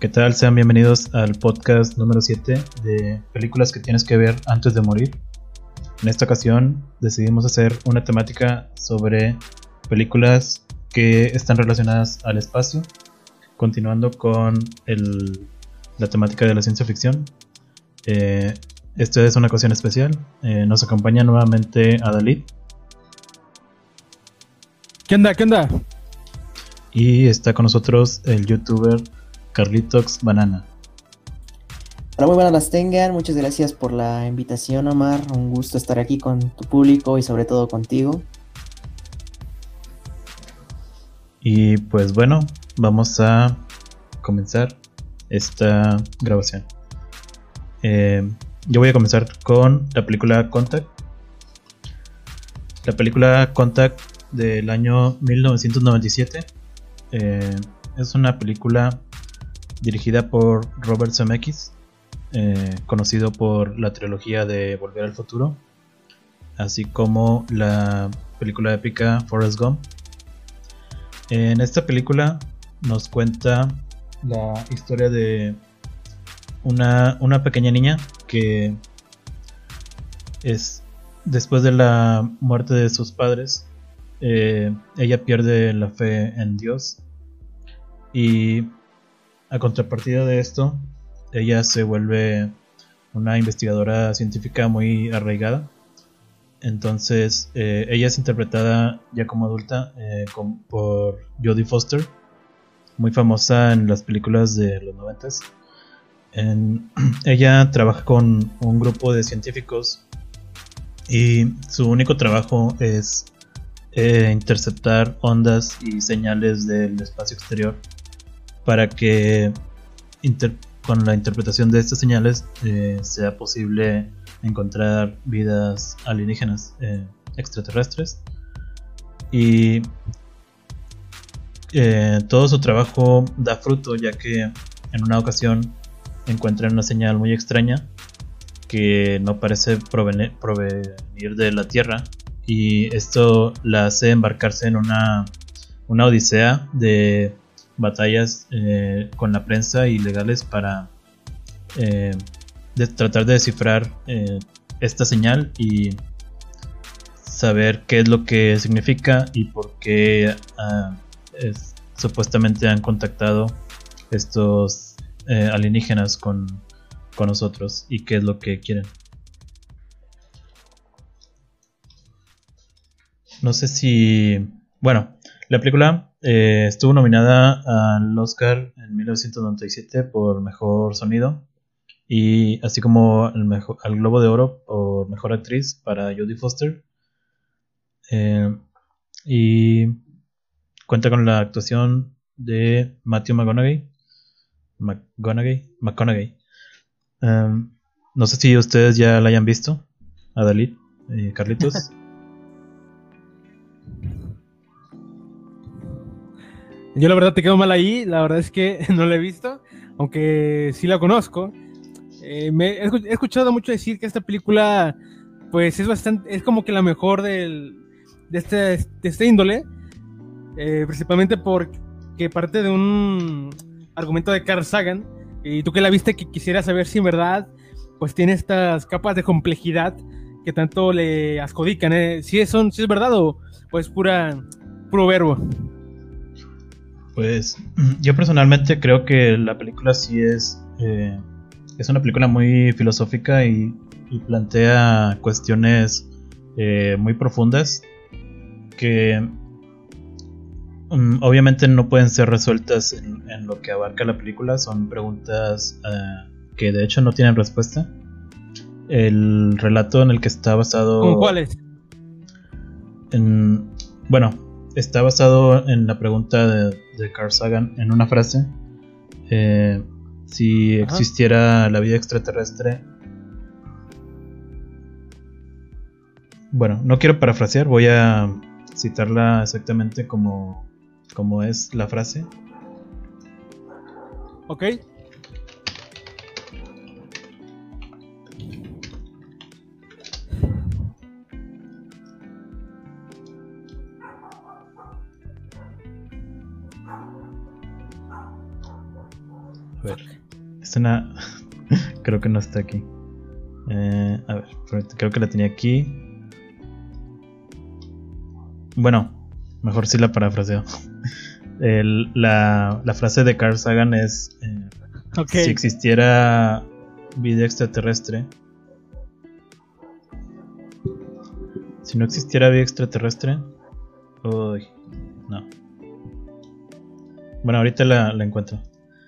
¿Qué tal? Sean bienvenidos al podcast número 7 de películas que tienes que ver antes de morir. En esta ocasión decidimos hacer una temática sobre películas que están relacionadas al espacio, continuando con la temática de la ciencia ficción. Eh, esta es una ocasión especial. Eh, nos acompaña nuevamente Adalid. ¿Qué onda? ¿Qué onda? Y está con nosotros el youtuber Carlitos Banana. Hola, muy buenas las tengan. Muchas gracias por la invitación, Omar. Un gusto estar aquí con tu público y sobre todo contigo. Y pues bueno, vamos a comenzar esta grabación. Eh, yo voy a comenzar con la película Contact. La película Contact del año 1997 eh, es una película dirigida por Robert Zemeckis, eh, conocido por la trilogía de Volver al Futuro, así como la película épica Forrest Gump. En esta película nos cuenta la historia de una, una pequeña niña que es después de la muerte de sus padres, eh, ella pierde la fe en Dios y a contrapartida de esto, ella se vuelve una investigadora científica muy arraigada. Entonces, eh, ella es interpretada ya como adulta eh, por Jodie Foster, muy famosa en las películas de los noventas. ella trabaja con un grupo de científicos y su único trabajo es eh, interceptar ondas y señales del espacio exterior para que con la interpretación de estas señales eh, sea posible encontrar vidas alienígenas eh, extraterrestres. Y eh, todo su trabajo da fruto ya que en una ocasión encuentran una señal muy extraña que no parece provenir, de la Tierra y esto la hace embarcarse en una, una odisea de batallas eh, con la prensa y legales para eh, tratar de descifrar eh, esta señal y saber qué es lo que significa y por qué ah, supuestamente han contactado estos alienígenas con, con nosotros y qué es lo que quieren. No sé si... Bueno, la película eh, estuvo nominada al Oscar en 1997 por Mejor Sonido y así como al, Globo de Oro por Mejor Actriz para Jodie Foster. Eh, y cuenta con la actuación de Matthew McConaughey. McConaughey. McConaughey. Em, no sé si ustedes ya la hayan visto. Adalid, y Carlitos. Yo la verdad te quedo mal ahí, la verdad es que no la he visto, aunque sí la conozco. Eh, me, he escuchado mucho decir que esta película, pues es bastante, es como que la mejor del, de, este, de este índole, eh, principalmente porque parte de un argumento de Carl Sagan, y tú que la viste que quisiera saber si en verdad, pues tiene estas capas de complejidad que tanto le ascodican, ¿eh? si, son, si es verdad o pues pura, puro verbo. Pues yo personalmente creo que la película sí es, eh, es una película muy filosófica y, plantea cuestiones eh, muy profundas que mm, obviamente no pueden ser resueltas en, lo que abarca la película, son preguntas eh, que de hecho no tienen respuesta. El relato en el que está basado... ¿Con cuáles? En, bueno, está basado en la pregunta de, Carl Sagan en una frase. Eh, si existiera la vida extraterrestre. Bueno, no quiero parafrasear, voy a citarla exactamente como, como es la frase. Ok. Ver. Es una. creo que no está aquí. Eh, a ver, creo que la tenía aquí. Bueno, mejor si la parafraseo. la, la, frase de Carl Sagan es: eh, Si existiera vida extraterrestre, si no existiera vida extraterrestre, uy, no. Bueno, ahorita la, la encuentro.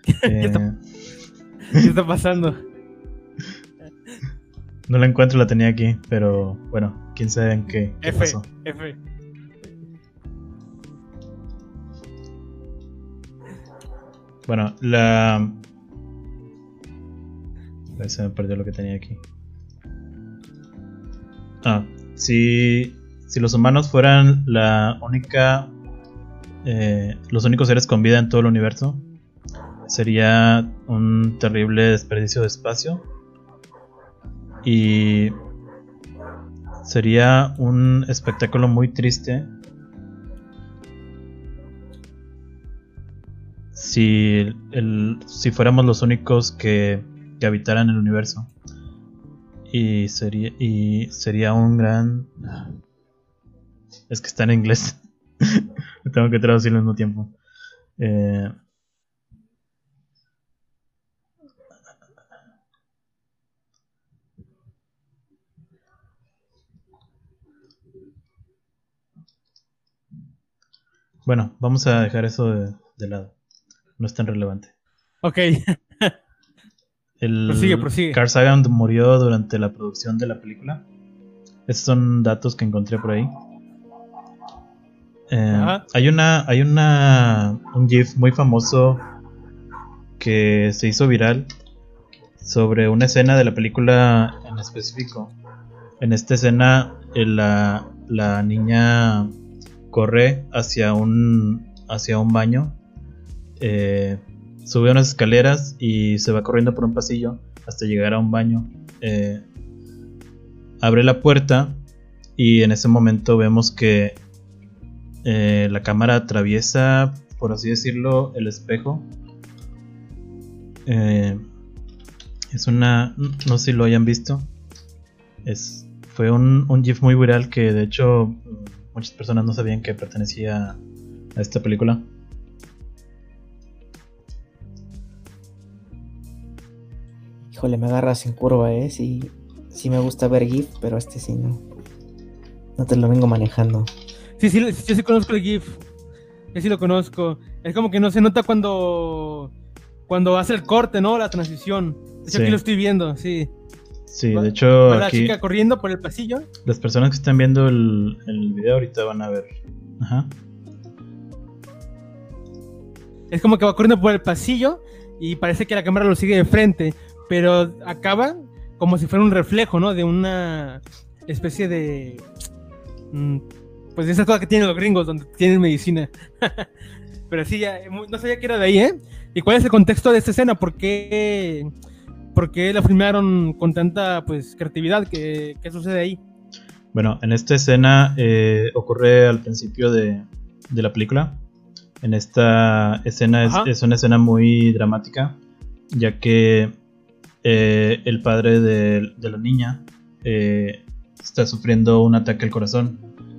¿Qué, está, pasando? No la encuentro, la tenía aquí, pero bueno, quién sabe en qué, F, pasó. F. Bueno, la. Se me perdió lo que tenía aquí. Ah, si, si los humanos fueran la única. Eh, los únicos seres con vida en todo el universo, sería un terrible desperdicio de espacio. Y sería un espectáculo muy triste si, el, si fuéramos los únicos que, que habitaran el universo. Y sería, y sería un gran... Es que está en inglés. Tengo que traducirlo al mismo tiempo. Eh, Bueno, vamos a dejar eso de lado no es tan relevante. Ok. El prosigue, prosigue. Carl Sagan murió durante la producción de la película. Esos son datos que encontré por ahí. Eh, hay una, hay una, un GIF muy famoso que se hizo viral sobre una escena de la película en específico. En esta escena, eh, la, la niña corre hacia un, hacia un baño eh, sube unas escaleras y se va corriendo por un pasillo hasta llegar a un baño. Eh, abre la puerta y en ese momento vemos que eh, la cámara atraviesa, por así decirlo, el espejo. es una... no sé si lo hayan visto. Es, fue un, un GIF muy viral que de hecho muchas personas no sabían que pertenecía a esta película. Híjole, me agarras en curva, ¿eh? Sí, sí me gusta ver GIF, pero este sí no. No te lo vengo manejando. Sí, sí, yo sí conozco el GIF. Yo sí lo conozco. Es como que no se nota cuando cuando hace el corte, ¿no? La transición. De aquí lo estoy viendo, sí. Sí, de hecho. La chica corriendo por el pasillo. Las personas que están viendo el, el video ahorita van a ver. Ajá. Es como que va corriendo por el pasillo y parece que la cámara lo sigue de frente pero acaba como si fuera un reflejo, ¿no? De una especie de... Mm, pues de esas cosas que tienen los gringos, donde tienen medicina. pero sí, ya, no sabía que era de ahí, ¿eh? ¿Y cuál es el contexto de esta escena? ¿Por qué, por qué la filmaron con tanta pues creatividad? ¿Qué, qué sucede ahí? Bueno, en esta escena eh, ocurre al principio de, de, la película. En esta escena es, es, una escena muy dramática, ya que eh, el padre de, la niña eh, está sufriendo un ataque al corazón.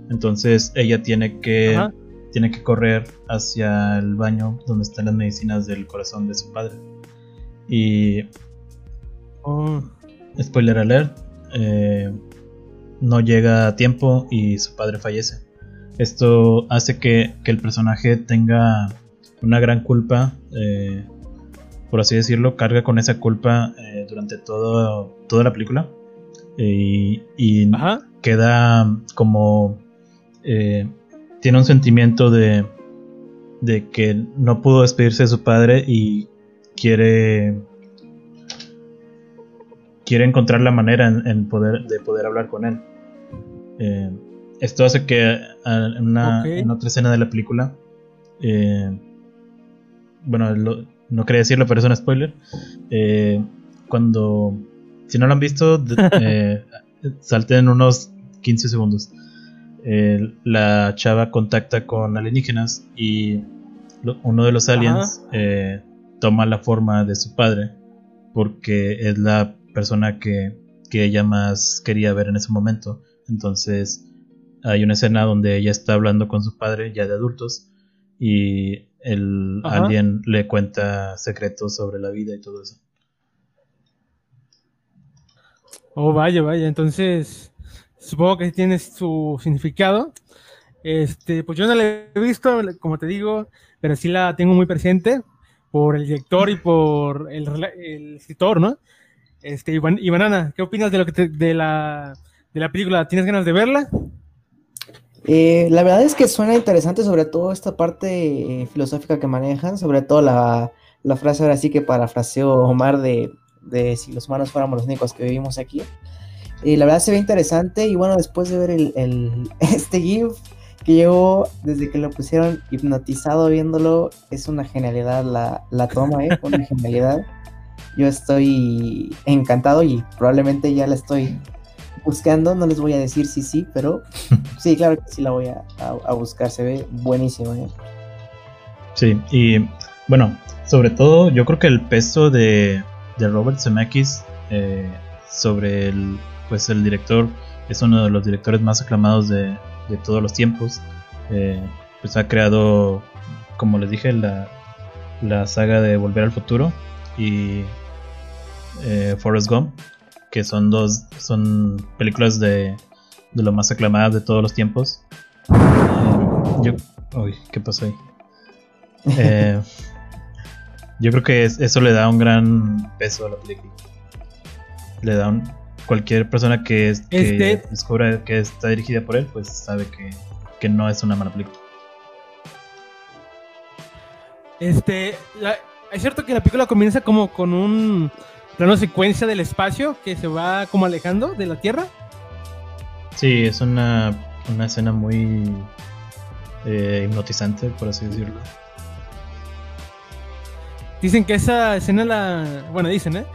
Entonces ella tiene que, tiene que correr hacia el baño donde están las medicinas del corazón de su padre. Y... Oh. Spoiler alert. Eh, no llega a tiempo y su padre fallece. Esto hace que, el personaje tenga una gran culpa por así decirlo, carga con esa culpa eh, durante todo, toda la película. y queda como... Eh, tiene un sentimiento de, de que no pudo despedirse de su padre y quiere quiere encontrar la manera en, poder de poder hablar con él eh, esto hace que en, otra escena de la película bueno lo, no quería decirlo, pero es un spoiler. Eh, cuando, si no lo han visto, eh, salten unos 15 segundos. la chava contacta con alienígenas y uno de los aliens eh, toma la forma de su padre porque es la persona que, que ella más quería ver en ese momento. Entonces hay una escena donde ella está hablando con su padre ya de adultos y el Ajá. alien le cuenta secretos sobre la vida y todo eso. Oh, vaya, vaya. Entonces, supongo que tiene su significado. Este, pues yo no la he visto, como te digo, pero sí la tengo muy presente por el director y por el, el escritor, ¿no? Este, y Banana, ¿qué opinas de lo que te- de la de la película? ¿Tienes ganas de verla? Eh, la verdad es que suena interesante, sobre todo esta parte eh, filosófica que manejan, sobre todo la, la frase ahora sí que parafraseo Omar de, de si los humanos fuéramos los únicos que vivimos aquí. Y la verdad se ve interesante y bueno, después de ver el, el- este GIF que llevo desde que lo pusieron hipnotizado viéndolo, es una genialidad la, la toma, ¿eh? Una genialidad. Yo estoy encantado y probablemente ya la estoy buscando, no les voy a decir si sí, pero sí, claro que sí la voy a, a- a buscar, se ve buenísimo. ¿eh? Sí, y bueno, sobre todo yo creo que el peso de, de Robert Zemeckis eh, sobre el, pues el director es uno de los directores más aclamados de, de todos los tiempos. Eh, pues ha creado, como les dije, la, la saga de Volver al Futuro y eh, Forrest Gump, que son dos son películas de, de lo más aclamadas de todos los tiempos. Eh, yo, uy, ¿qué pasó ahí? Eh, yo creo que es- eso le da un gran peso a la película. Le da un. Cualquier persona que, es- que Este- descubra que está dirigida por él, pues sabe que, que no es una mala película. Este, la- es cierto que la película comienza como con un plano secuencia del espacio que se va como alejando de la Tierra. Sí, es una, una escena muy eh, hipnotizante, por así decirlo. Dicen que esa escena la, bueno, dicen, ¿eh?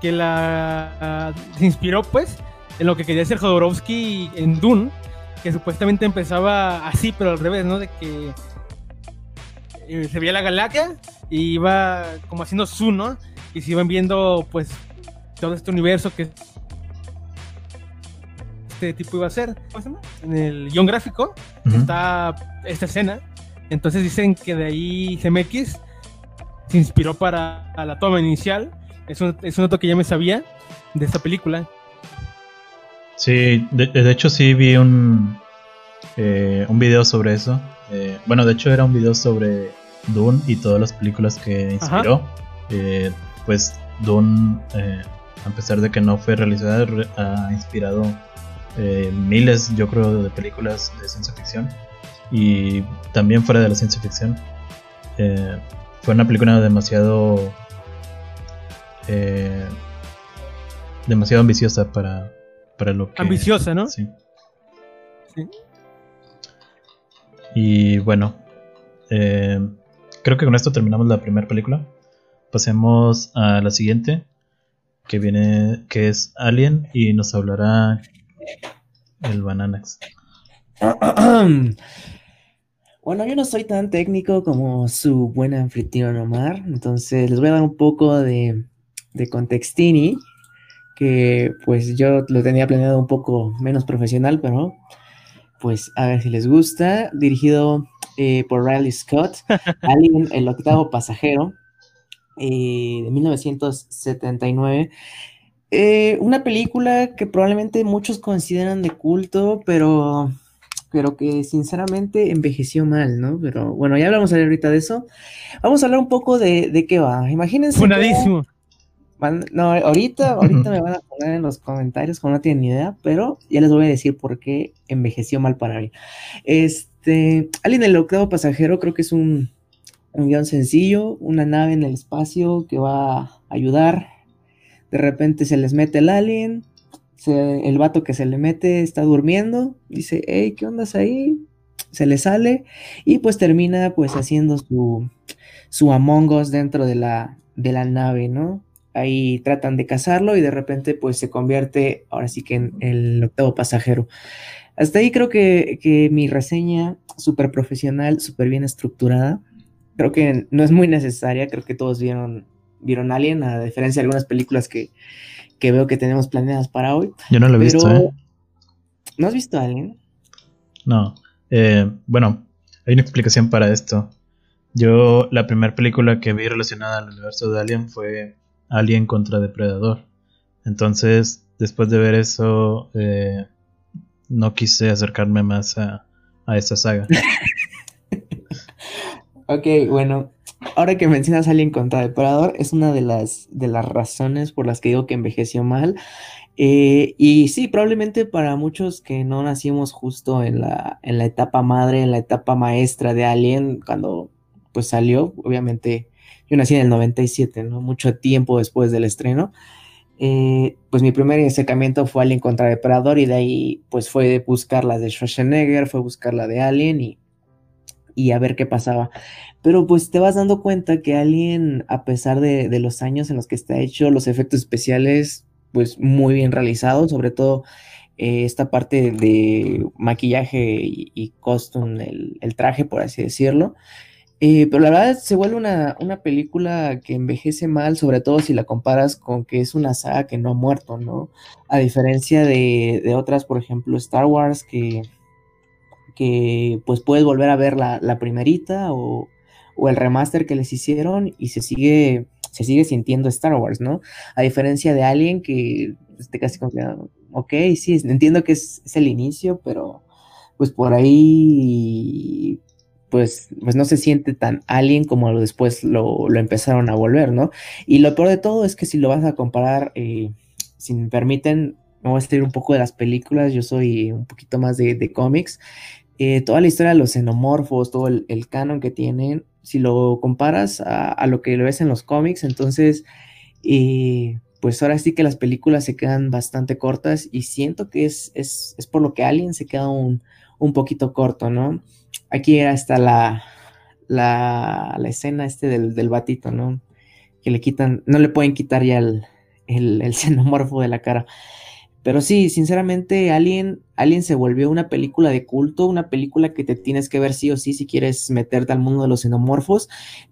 Que la ah, se inspiró pues en lo que quería hacer Jodorowsky en Dune, que supuestamente empezaba así, pero al revés, ¿no? De que eh, se veía la galaxia y iba como haciendo zoom, ¿no? Y se iban viendo pues todo este universo que este tipo iba a ser. ¿Cómo se llama? En el guion gráfico está esta escena. Entonces dicen que de ahí CMX se inspiró para la toma inicial. Es un, es un dato que ya me sabía de esta película. Sí, de, de hecho sí vi un, eh, un video sobre eso. Eh, bueno, de hecho era un video sobre Dune y todas las películas que inspiró. Eh, pues Dune, eh, a pesar de que no fue realizada, re- ha inspirado eh, miles, yo creo, de películas de ciencia ficción. Y también fuera de la ciencia ficción. Eh, fue una película demasiado... eh, demasiado ambiciosa para, para lo que... Ambiciosa, ¿no? Sí. Sí. Y bueno, eh, creo que con esto terminamos la primera película. Pasemos a la siguiente, que viene, que es Alien y nos hablará el Bananax. Bueno, yo no soy tan técnico como su buen anfitrión Omar, entonces les voy a dar un poco de, de contextini, que pues yo lo tenía planeado un poco menos profesional, pero pues a ver si les gusta. Dirigido eh, por Riley Scott, Alien, el octavo pasajero, eh, de 1979. Eh, una película que probablemente muchos consideran de culto, pero pero que sinceramente envejeció mal, ¿no? Pero bueno, ya hablamos ahorita de eso. Vamos a hablar un poco de, de qué va. Imagínense. Funadísimo. no, ahorita, ahorita me van a poner en los comentarios como no tienen ni idea, pero ya les voy a decir por qué envejeció mal para mí. Este, Alien el octavo pasajero creo que es un, un guion sencillo, una nave en el espacio que va a ayudar. De repente se les mete el alien, el vato que se le mete está durmiendo, dice, hey, ¿qué onda ahí? Se le sale y pues termina pues haciendo su, su Among Us dentro de la, de la nave, ¿no? Ahí tratan de cazarlo y de repente pues se convierte ahora sí que en el octavo pasajero. Hasta ahí creo que, que mi reseña súper profesional, súper bien estructurada. Creo que no es muy necesaria, creo que todos vieron, vieron Alien, a diferencia de algunas películas que, que veo que tenemos planeadas para hoy. Yo no lo he visto, ¿eh? ¿No has visto Alien? No. Eh, bueno, hay una explicación para esto. Yo, la primera película que vi relacionada al universo de Alien fue Alien contra Depredador. Entonces, después de ver eso, eh, no quise acercarme más a, a esa saga. ok, bueno, ahora que mencionas Alien contra Depredador, es una de las, de las razones por las que digo que envejeció mal. Eh, y sí, probablemente para muchos que no nacimos justo en la, en la etapa madre, en la etapa maestra de Alien, cuando pues salió, obviamente yo nací en el 97, ¿no? Mucho tiempo después del estreno. Eh, pues mi primer acercamiento fue Alien contra Depredador y de ahí pues fue buscar la de Schwarzenegger, fue buscar la de Alien y, y a ver qué pasaba. Pero pues te vas dando cuenta que Alien, a pesar de, de, los años en los que está hecho, los efectos especiales pues muy bien realizados, sobre todo eh, esta parte de maquillaje y, costume, el, el, traje por así decirlo. Eh, pero la verdad se vuelve una, una, película que envejece mal, sobre todo si la comparas con que es una saga que no ha muerto, ¿no? A diferencia de, de otras, por ejemplo, Star Wars, que, que pues puedes volver a ver la, primerita o, o, el remaster que les hicieron y se sigue, se sigue sintiendo Star Wars, ¿no? A diferencia de Alien, que esté casi confiado, ok, sí, entiendo que es, es el inicio, pero pues por ahí pues, pues no se siente tan alien como después lo, lo, empezaron a volver, ¿no? Y lo peor de todo es que si lo vas a comparar, eh, si me permiten, me voy a salir un poco de las películas, yo soy un poquito más de, de cómics, eh, toda la historia de los xenomorfos, todo el, canon que tienen, si lo comparas a, lo que lo ves en los cómics, entonces, eh, pues ahora sí que las películas se quedan bastante cortas y siento que es, es, es por lo que Alien se queda un, un poquito corto, ¿no? aquí está la, la, la escena este del, del, batito, ¿no? Que le quitan, no le pueden quitar ya el, el xenomorfo de la cara. Pero sí, sinceramente, Alien, Alien se volvió una película de culto, una película que te tienes que ver sí o sí si quieres meterte al mundo de los xenomorfos,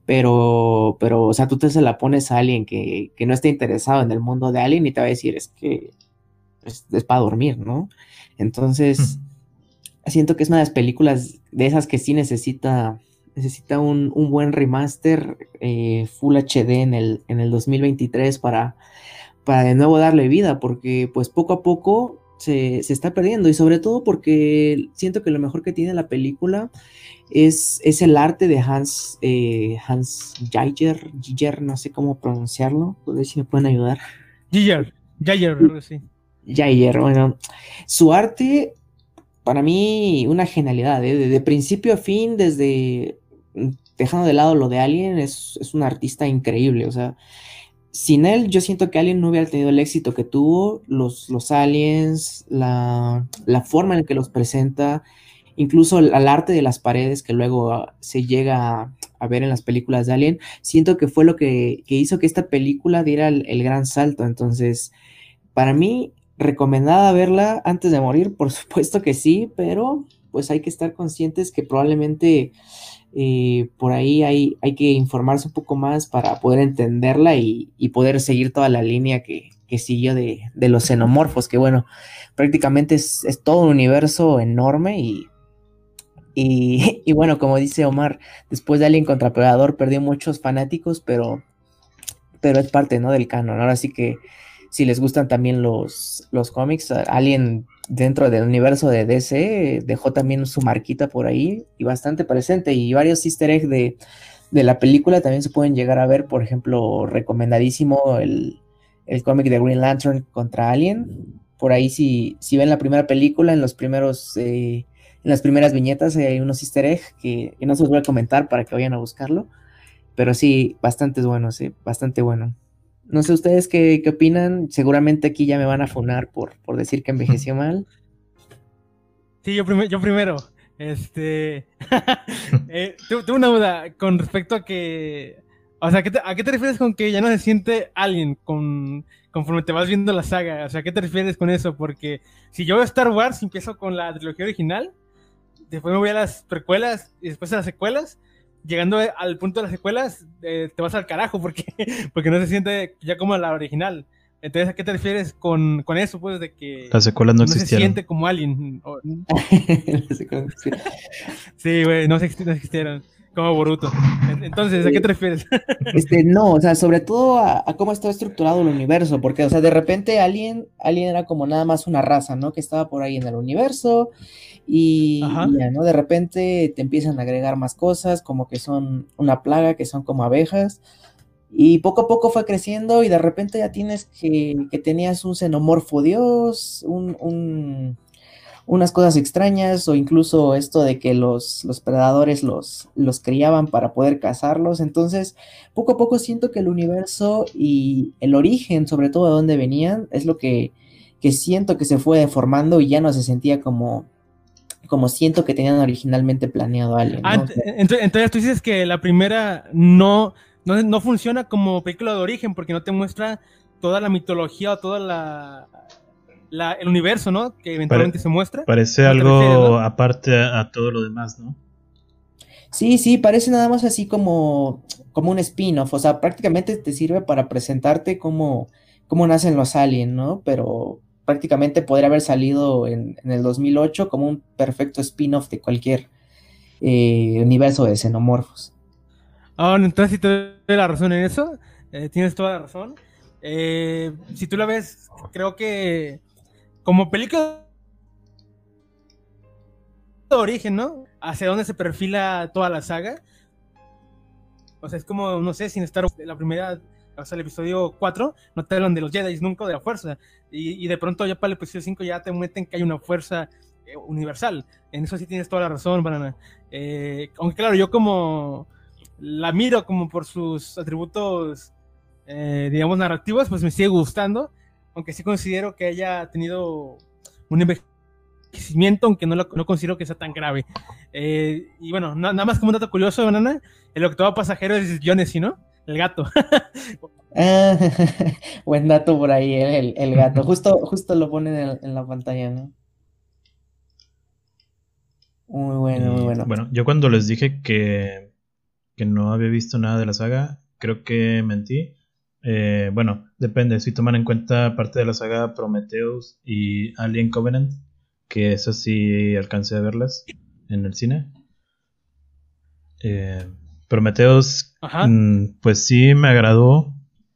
pero, pero, o sea, tú te se la pones a alguien que, que no esté interesado en el mundo de Alien y te va a decir, es que es, es para dormir, ¿no? Entonces, siento que es una de las películas de esas que sí necesita, necesita un, un buen remaster eh, Full HD en el, en el 2023 para, para de nuevo darle vida, porque pues poco a poco se, se, está perdiendo y sobre todo porque siento que lo mejor que tiene la película es, es el arte de Hans, eh, Hans Jaeger, no sé cómo pronunciarlo, a ver si me pueden ayudar. Giger, Jaeger, sí. Jaeger, bueno, su arte para mí una genialidad, ¿eh? de, de, principio a fin, desde dejando de lado lo de Alien, es, es, un artista increíble, o sea, sin él yo siento que Alien no hubiera tenido el éxito que tuvo, los, los aliens, la, la forma en que los presenta, incluso el, arte de las paredes que luego se llega a, a, ver en las películas de Alien, siento que fue lo que, que hizo que esta película diera el, el gran salto, entonces, para mí recomendada verla antes de morir, por supuesto que sí, pero pues hay que estar conscientes que probablemente eh, por ahí hay, hay, que informarse un poco más para poder entenderla y, y poder seguir toda la línea que, que siguió de, de, los xenomorfos, que bueno, prácticamente es, es todo un universo enorme y, y, bueno, como dice Omar, después de Alien contra Predador perdió muchos fanáticos, pero, pero es parte ¿no? del canon, ahora sí que si les gustan también los, los cómics, alguien dentro del universo de DC dejó también su marquita por ahí y bastante presente y varios easter eggs de, de la película también se pueden llegar a ver, por ejemplo, recomendadísimo el, el cómic de Green Lantern contra Alien, por ahí si, si ven la primera película, en los primeros, eh, en las primeras viñetas hay unos easter eggs que, que, no se los voy a comentar para que vayan a buscarlo, pero sí, bastante bueno, sí, bastante bueno. No sé ustedes qué, qué, opinan. Seguramente aquí ya me van a funar por, por decir que envejeció mal. Sí, yo, prim yo primero. Este. eh, tengo una duda con respecto a que. O sea, ¿qué te, ¿a qué te refieres con que ya no se siente alguien con, conforme te vas viendo la saga? O sea, ¿qué te refieres con eso? Porque si yo veo Star Wars empiezo con la trilogía original, después me voy a las precuelas y después a las secuelas, llegando al punto de las secuelas, eh, te vas al carajo porque, porque no se siente ya como la original. Entonces, ¿a qué te refieres con, con eso? Pues de que Las secuelas no, no existieron. se siente como Alien. O- sí, güey, no, se no existieron. Como Boruto. En- Entonces, ¿a qué te refieres? Este, no, o sea, sobre todo a, a cómo estaba estructurado el universo, porque, o sea, de repente Alien, Alien era como nada más una raza, ¿no? Que estaba por ahí en el universo y, ya, ¿no? De repente te empiezan a agregar más cosas, como que son una plaga, que son como abejas, y poco a poco fue creciendo y de repente ya tienes que, que tenías un xenomorfo dios, un, un- unas cosas extrañas o incluso esto de que los, los predadores los, los criaban para poder cazarlos, entonces poco a poco siento que el universo y el origen, sobre todo de dónde venían, es lo que, que siento que se fue deformando y ya no se sentía como, como siento que tenían originalmente planeado Alien. Ah, ¿no? ent- ent- entonces tú dices que la primera no, no, no funciona como película de origen porque no te muestra toda la mitología o toda la, la- el universo, ¿no? Que eventualmente se muestra. Parece ¿No te algo refieres, no? aparte a, a todo lo demás, ¿no? Sí, sí, parece nada más así como, como un spin-off, o sea, prácticamente te sirve para presentarte cómo, cómo nacen los aliens, ¿no? Pero prácticamente podría haber salido en, en el 2008 como un perfecto spin-off de cualquier eh, universo de xenomorfos. Ah, entonces si te doy la razón en eso, eh, tienes toda la razón. Eh, si tú la ves, creo que como película de origen, ¿no? Hacia dónde se perfila toda la saga. O sea, es como, no sé, sin estar la primera, o sea, el episodio 4, no te hablan de los Jedi nunca de la fuerza. Y, de pronto ya para el episodio 5 ya te meten que hay una fuerza eh, universal. En eso sí tienes toda la razón, Banana. Eh, aunque claro, yo como la miro como por sus atributos, eh, digamos, narrativos, pues me sigue gustando, aunque sí considero que haya tenido un envejecimiento, aunque no lo no considero que sea tan grave. Eh, y bueno, na- nada más como un dato curioso, Banana, el octavo pasajero es Jonesy, ¿no? El gato. Ah, buen dato por ahí, el, el- el gato. Justo, justo lo ponen en, en la pantalla, ¿no? Muy bueno, muy Y, bueno. Bueno, yo cuando les dije que, que no había visto nada de la saga, creo que mentí. Eh, bueno, depende, si toman en cuenta parte de la saga Prometheus y Alien Covenant, que eso sí alcancé a verlas en el cine. Eh, Prometheus, Ajá. mm, pues sí me agradó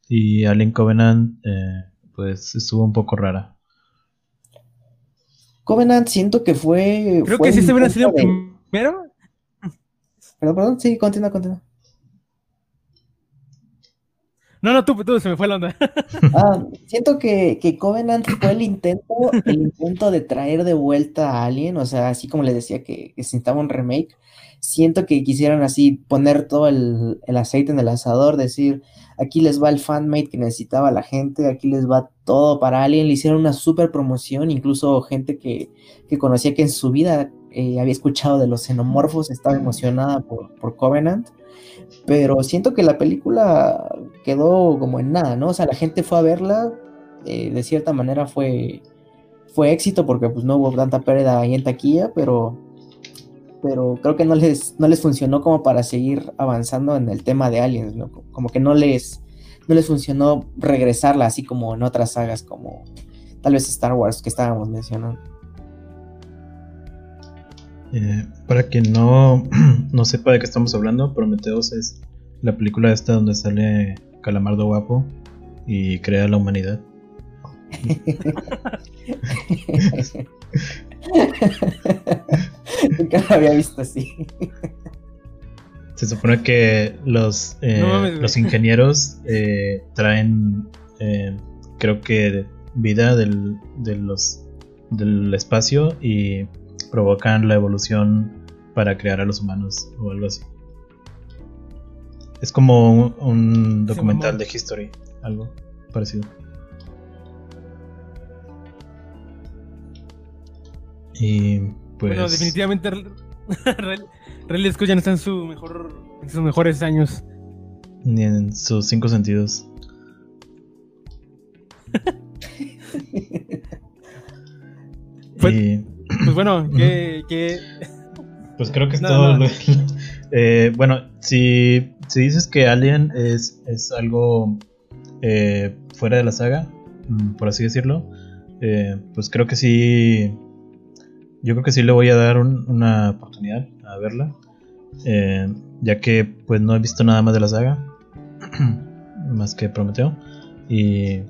y Alien Covenant, eh, pues estuvo un poco rara. Covenant siento que fue, Creo fue que sí se hubiera sido de- primero. Perdón, perdón, sí, continúa, continúa. No, no, tú, tú, se me fue la onda. Ah, siento que, que Covenant fue el intento, el intento de traer de vuelta a Alien, o sea, así como les decía que, que se necesitaba un remake, siento que quisieron así poner todo el, aceite en el asador, decir, aquí les va el fanmate que necesitaba la gente, aquí les va todo para Alien, le hicieron una super promoción, incluso gente que, que conocía que en su vida eh, había escuchado de los xenomorfos, estaba emocionada por, por Covenant. Pero siento que la película quedó como en nada, ¿no? O sea, la gente fue a verla, eh, de cierta manera fue, fue éxito porque pues no hubo tanta pérdida ahí en taquilla, pero, pero creo que no les, no les funcionó como para seguir avanzando en el tema de Aliens, ¿no? Como que no les, no les funcionó regresarla así como en otras sagas, como tal vez Star Wars que estábamos mencionando. Eh, para quien no, no sepa de qué estamos hablando, Prometheus es la película esta donde sale Calamardo Guapo y crea la humanidad. Nunca lo había visto así. Se supone que los, eh, No los ingenieros eh, traen, eh, creo que, vida del, de los, del espacio y provocan la evolución para crear a los humanos o algo así. Es como un, documental de history, algo parecido. Y pues Bueno, definitivamente Ridley Scott ya no está en su mejor, en sus mejores años. ni en sus cinco sentidos. Pues- y bueno, que, que pues creo que es No, todo no. Lo, Eh, bueno, si, si dices que Alien es, es algo eh, fuera de la saga, mm, por así decirlo, eh, pues creo que sí. Yo creo que sí le voy a dar una oportunidad a verla. Eh, ya que pues no he visto nada más de la saga. más que Prometeo. Y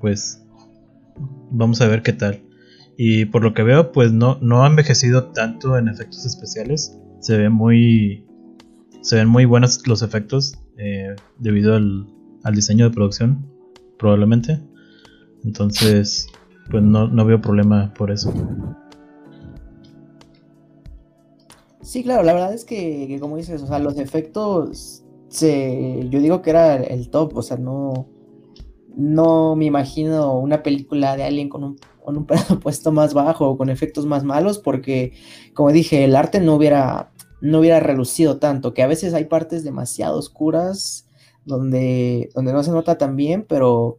pues vamos a ver qué tal. Y por lo que veo, pues no, no ha envejecido tanto en efectos especiales. Se ve muy. Se ven muy buenos los efectos. eh, debido al, al diseño de producción. Probablemente. Entonces. Pues no, no veo problema por eso. Sí, claro, la verdad es que, como dices, o sea, los efectos, se, yo digo que era el top, o sea, no, no me imagino una película de Alien con un, con un presupuesto más bajo o con efectos más malos, porque, como dije, el arte no hubiera, no hubiera relucido tanto, que a veces hay partes demasiado oscuras donde, donde no se nota tan bien, pero,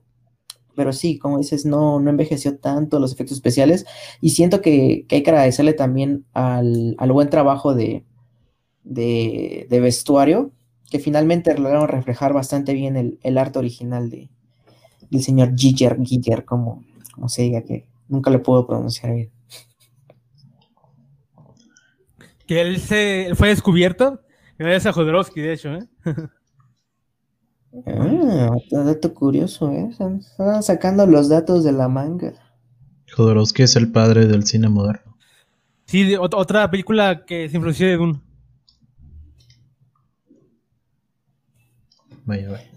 pero sí, como dices, no, no envejeció tanto los efectos especiales y siento que, que hay que agradecerle también al, al buen trabajo de, de, de vestuario, que finalmente lograron reflejar bastante bien el, el arte original de, del señor Giger, Giger, como, como se diga, que nunca le puedo pronunciar bien. Que él, se, él fue descubierto gracias a Jodorowsky, de hecho, ¿eh? Ah, otro dato curioso, ¿eh? Están, sacando los datos de la manga. Jodorowsky es el padre del cine moderno. Sí, de- ot- otra película que se influenció de Dune. Vaya, vaya.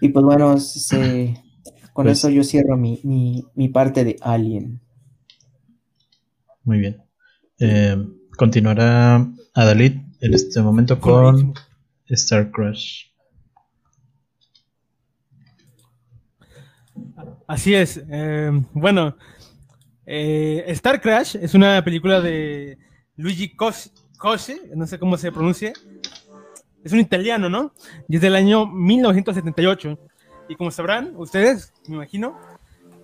Y pues bueno, se- con Pues- eso yo cierro mi, mi, mi parte de Alien. Muy bien. Eh, continuará Adalid en este momento con. Star Crush. Así es. eh, bueno, eh, Star Crash es una película de Luigi Cos- Cosce, no sé cómo se pronuncia. Es un italiano, ¿no? Y es del año 1978. Y como sabrán ustedes, me imagino,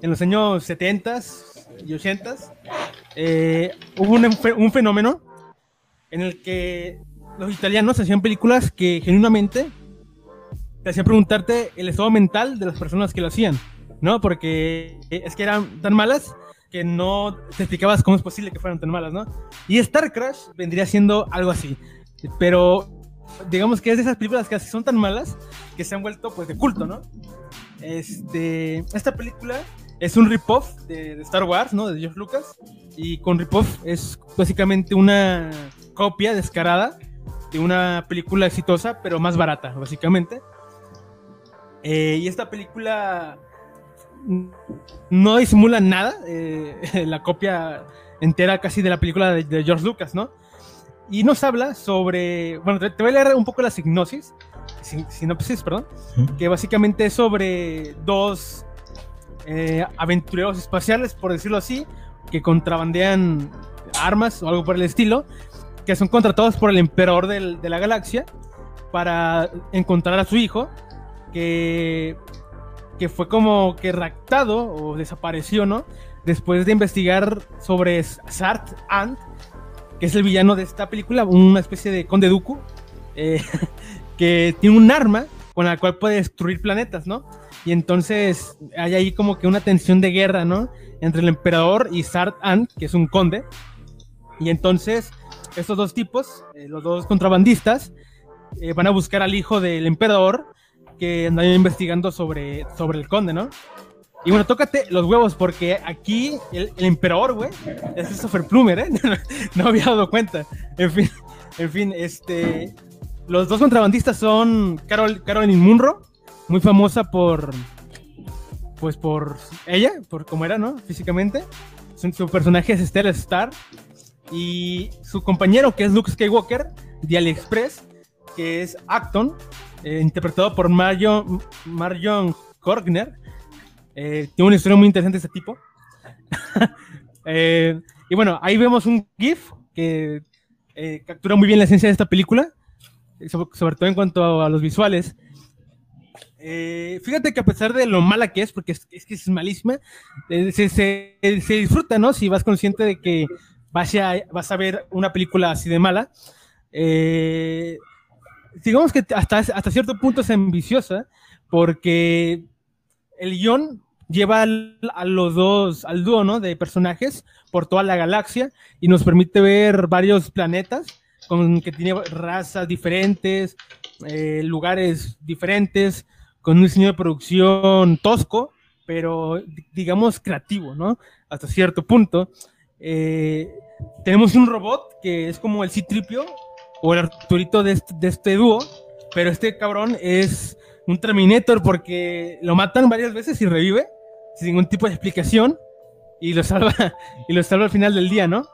en los años 70s y 80s eh, hubo un, un fenómeno en el que los italianos hacían películas que genuinamente te hacían preguntarte el estado mental de las personas que lo hacían. ¿no? Porque es que eran tan malas que no te explicabas cómo es posible que fueran tan malas, ¿no? Y Star Crash vendría siendo algo así. Pero digamos que es de esas películas que son tan malas que se han vuelto pues de culto, ¿no? Este, esta película es un rip-off de, Star Wars, ¿no? De George Lucas. Y con rip-off es básicamente una copia descarada de una película exitosa, pero más barata, básicamente. Eh, y esta película no disimula nada, eh, la copia entera casi de la película de, George Lucas, ¿no? Y nos habla sobre, bueno, te, voy a leer un poco la sinopsis, sin, sinopsis, perdón, que básicamente es sobre dos eh, aventureros espaciales, por decirlo así, que contrabandean armas o algo por el estilo, que son contratados por el emperador del, de la galaxia para encontrar a su hijo, que que fue como que raptado o desapareció, ¿no? Después de investigar sobre Sart Ant, que es el villano de esta película, una especie de Conde Dooku, eh, que tiene un arma con la cual puede destruir planetas, ¿no? Y entonces hay ahí como que una tensión de guerra, ¿no? Entre el emperador y Sart Ant, que es un conde. Y entonces estos dos tipos, eh, los dos contrabandistas, eh, van a buscar al hijo del emperador que andan investigando sobre, sobre el conde, ¿no? Y bueno, tócate los huevos, porque aquí el, emperador, güey, es Christopher Plummer, ¿eh? no había dado cuenta. En fin, en fin, este. Los dos contrabandistas son Carol, Caroline Munro, muy famosa por. Pues por ella, por cómo era, ¿no? Físicamente. Su, personaje es Stella Star. Y su compañero, que es Luke Skywalker, de AliExpress, que es Acton, eh, interpretado por Marion, Marion Korgner. Eh, tiene una historia muy interesante este tipo. eh, y bueno, ahí vemos un GIF que eh, captura muy bien la esencia de esta película, sobre, sobre todo en cuanto a, a los visuales. Eh, fíjate que a pesar de lo mala que es, porque es, es que es malísima, eh, se, se, se, disfruta, ¿no? Si vas consciente de que vas a, vas a ver una película así de mala. Eh, digamos que hasta, hasta cierto punto es ambiciosa, porque el guion lleva a los dos, al dúo, ¿no? De personajes por toda la galaxia y nos permite ver varios planetas con que tiene razas diferentes, eh, lugares diferentes, con un diseño de producción tosco, pero digamos creativo, ¿no? Hasta cierto punto. Eh, tenemos un robot que es como el Citripio o el Arturito de este, de este dúo, pero este cabrón es un Terminator porque lo matan varias veces y revive sin ningún tipo de explicación y lo salva y lo salva al final del día, ¿no?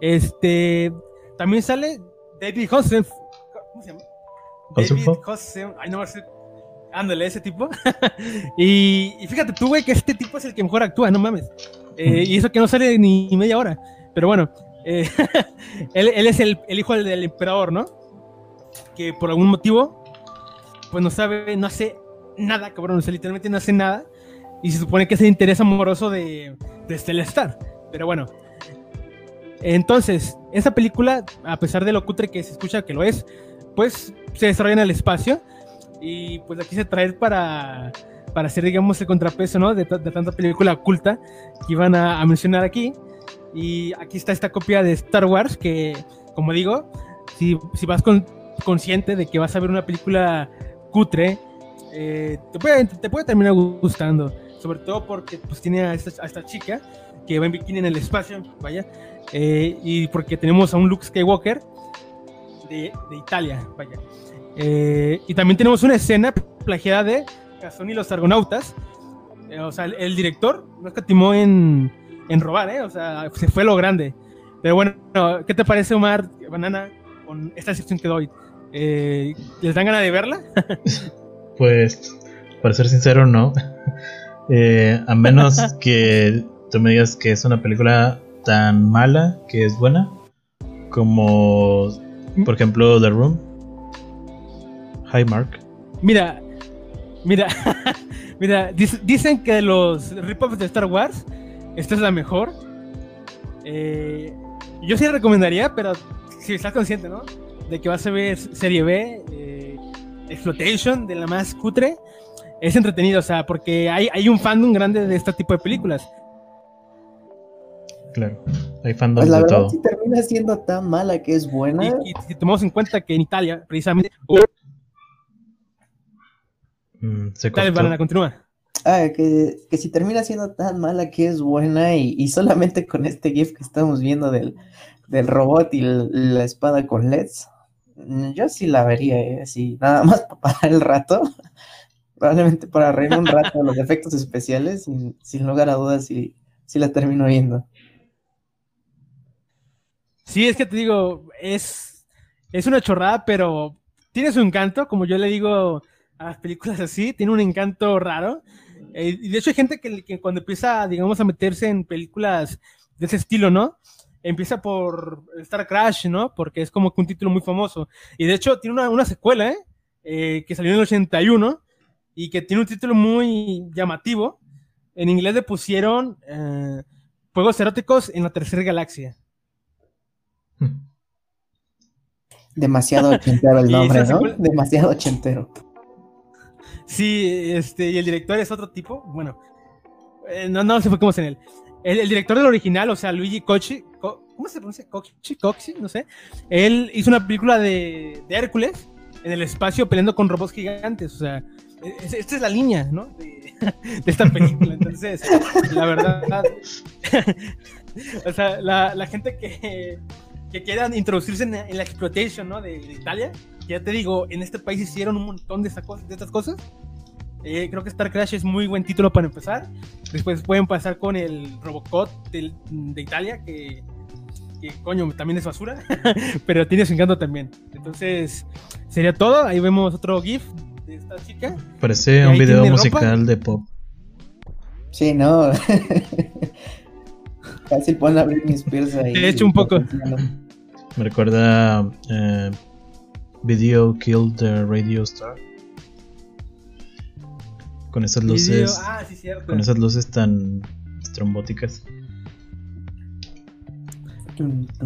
Este también sale David Hossen, ¿cómo se llama? David Hossen, ay no, ándale ese tipo. y, fíjate tú, güey, que este tipo es el que mejor actúa, no mames. Eh, y eso que no sale ni, media hora. Pero bueno, eh, él, es el, el hijo del, del, emperador, ¿no? Que por algún motivo, pues no sabe, no hace nada, cabrón, o sea, literalmente no hace nada. Y se supone que es el interés amoroso de, de Celestar. Pero bueno. Entonces, esa película, a pesar de lo cutre que se escucha que lo es, pues se desarrolla en el espacio. Y pues la quise traer para, para hacer, digamos, el contrapeso, ¿no? De, tanta película oculta que iban a, mencionar aquí. Y aquí está esta copia de Star Wars que, como digo, si, si vas con, consciente de que vas a ver una película cutre, eh, te, puede, te puede terminar gustando sobre todo porque pues tiene a esta, chica que va en bikini en el espacio, vaya, eh, y porque tenemos a un Luke Skywalker de, Italia, vaya. Eh, y también tenemos una escena plagiada de Gastón y los Argonautas, eh, o sea, el, director no escatimó en, en robar, ¿eh? O sea, se fue lo grande. Pero bueno, ¿qué te parece, Omar, Banana, con esta sección que doy? ¿Les dan ganas de verla? pues, para ser sincero, no. Eh, a menos que tú me digas que es una película tan mala que es buena, como por ejemplo The Room. Hi Mark. Mira, mira, mira, dicen que los rip-offs de Star Wars, esta es la mejor. Eh, yo sí la recomendaría, pero si estás consciente, ¿no? De que vas a ver serie B, eh, Exploitation, de la más cutre es entretenido, o sea, porque hay, hay un fandom grande de este tipo de películas. Claro, hay fandom pues la de verdad, todo. Si termina siendo tan mala que es buena. Y, si tomamos en cuenta que en Italia, precisamente. Mm, se Dale, banana, continúa. Ah, que, que, si termina siendo tan mala que es buena y, y solamente con este GIF que estamos viendo del, del robot y la espada con LEDs, yo sí la vería, ¿eh? así, nada más para el rato probablemente para reír un rato de los efectos especiales, sin, sin lugar a dudas, si, si la termino viendo. Sí, es que te digo, es, es una chorrada, pero tiene su encanto, como yo le digo a las películas así, tiene un encanto raro. Eh, y de hecho hay gente que, que, cuando empieza, digamos, a meterse en películas de ese estilo, ¿no? Empieza por Star Crash, ¿no? Porque es como que un título muy famoso. Y de hecho tiene una, una secuela, ¿eh? ¿eh? Que salió en el 81, y que tiene un título muy llamativo. En inglés le pusieron eh, Juegos eróticos en la tercera galaxia. Demasiado ochentero el nombre, ¿no? Demasiado ochentero. Sí, este, y el director es otro tipo. Bueno, eh, no, no cómo es en él. El, director del original, o sea, Luigi Cochi, ¿cómo se pronuncia? Cochi, Cochi, no sé. Él hizo una película de, de Hércules en el espacio peleando con robots gigantes. O sea, esta es la línea, ¿no? De, esta película. Entonces, la verdad, o sea, la, gente que, que quieran introducirse en, la exploitation, ¿no? De, Italia, ya te digo, en este país hicieron un montón de, de estas cosas. Eh, creo que Star Crash es muy buen título para empezar. Después pueden pasar con el Robocop de, de Italia, que, que, coño, también es basura, pero tiene su encanto también. Entonces, sería todo. Ahí vemos otro GIF esta chica. Parece un video musical de pop. Sí, no. Casi pone a Britney Spears ahí. De hecho, un poco. Me recuerda eh, Video Killed the Radio Star. Con esas luces. Ah, sí, con esas luces tan trombóticas.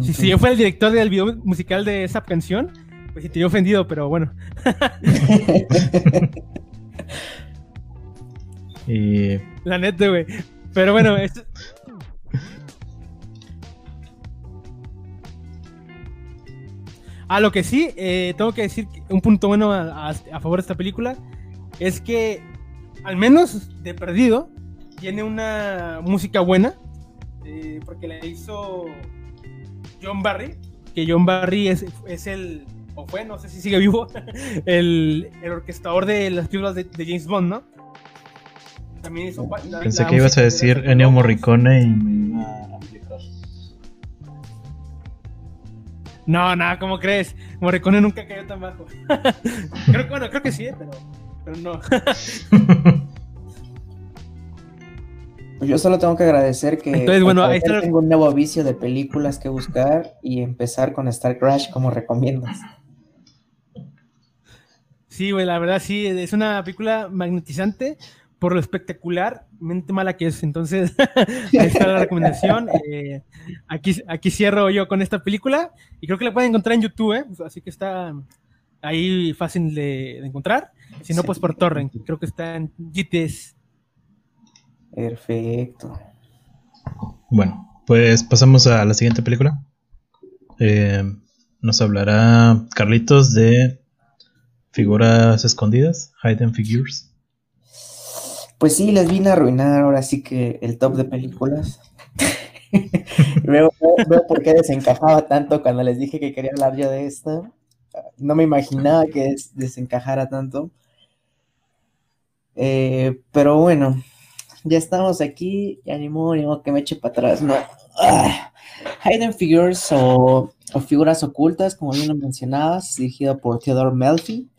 Si, si yo fuera el director del video musical de esa canción, Pues sí, te he ofendido, pero bueno. y... La neta, güey. Pero bueno, esto... Ah, lo que sí, eh, tengo que decir un punto bueno a, favor de esta película es que, al menos de perdido, tiene una música buena, eh, porque la hizo John Barry, que John Barry es, es el, o fue, no sé si sigue vivo, el, el orquestador de las películas de, James Bond, ¿no? También hizo, Pensé que ibas a decir Ennio Morricone y me iba a aplicar. No, nada, ¿cómo crees? Morricone nunca cayó tan bajo. creo, bueno, creo que sí, pero, pero no. Pues yo solo tengo que agradecer que Entonces, bueno, ahí tengo un nuevo vicio de películas que buscar y empezar con Star Crash como recomiendas. Sí, güey, la verdad sí, es una película magnetizante por lo espectacularmente mala que es. Entonces, ahí está la recomendación. Eh, aquí, aquí cierro yo con esta película y creo que la pueden encontrar en YouTube, ¿eh? así que está ahí fácil de, encontrar. Si no, pues por Torrent, creo que está en GTS. Perfecto. Bueno, pues pasamos a la siguiente película. Eh, nos hablará Carlitos de figuras escondidas, hidden figures. Pues sí, les vine a arruinar ahora sí que el top de películas. veo, por qué desencajaba tanto cuando les dije que quería hablar yo de esta. No me imaginaba que desencajara tanto. Eh, pero bueno, ya estamos aquí, y animó, animó que me eche para atrás, ¿no? Ah, Hidden Figures o, Figuras Ocultas, como bien lo mencionabas, dirigido por Theodore Melfi,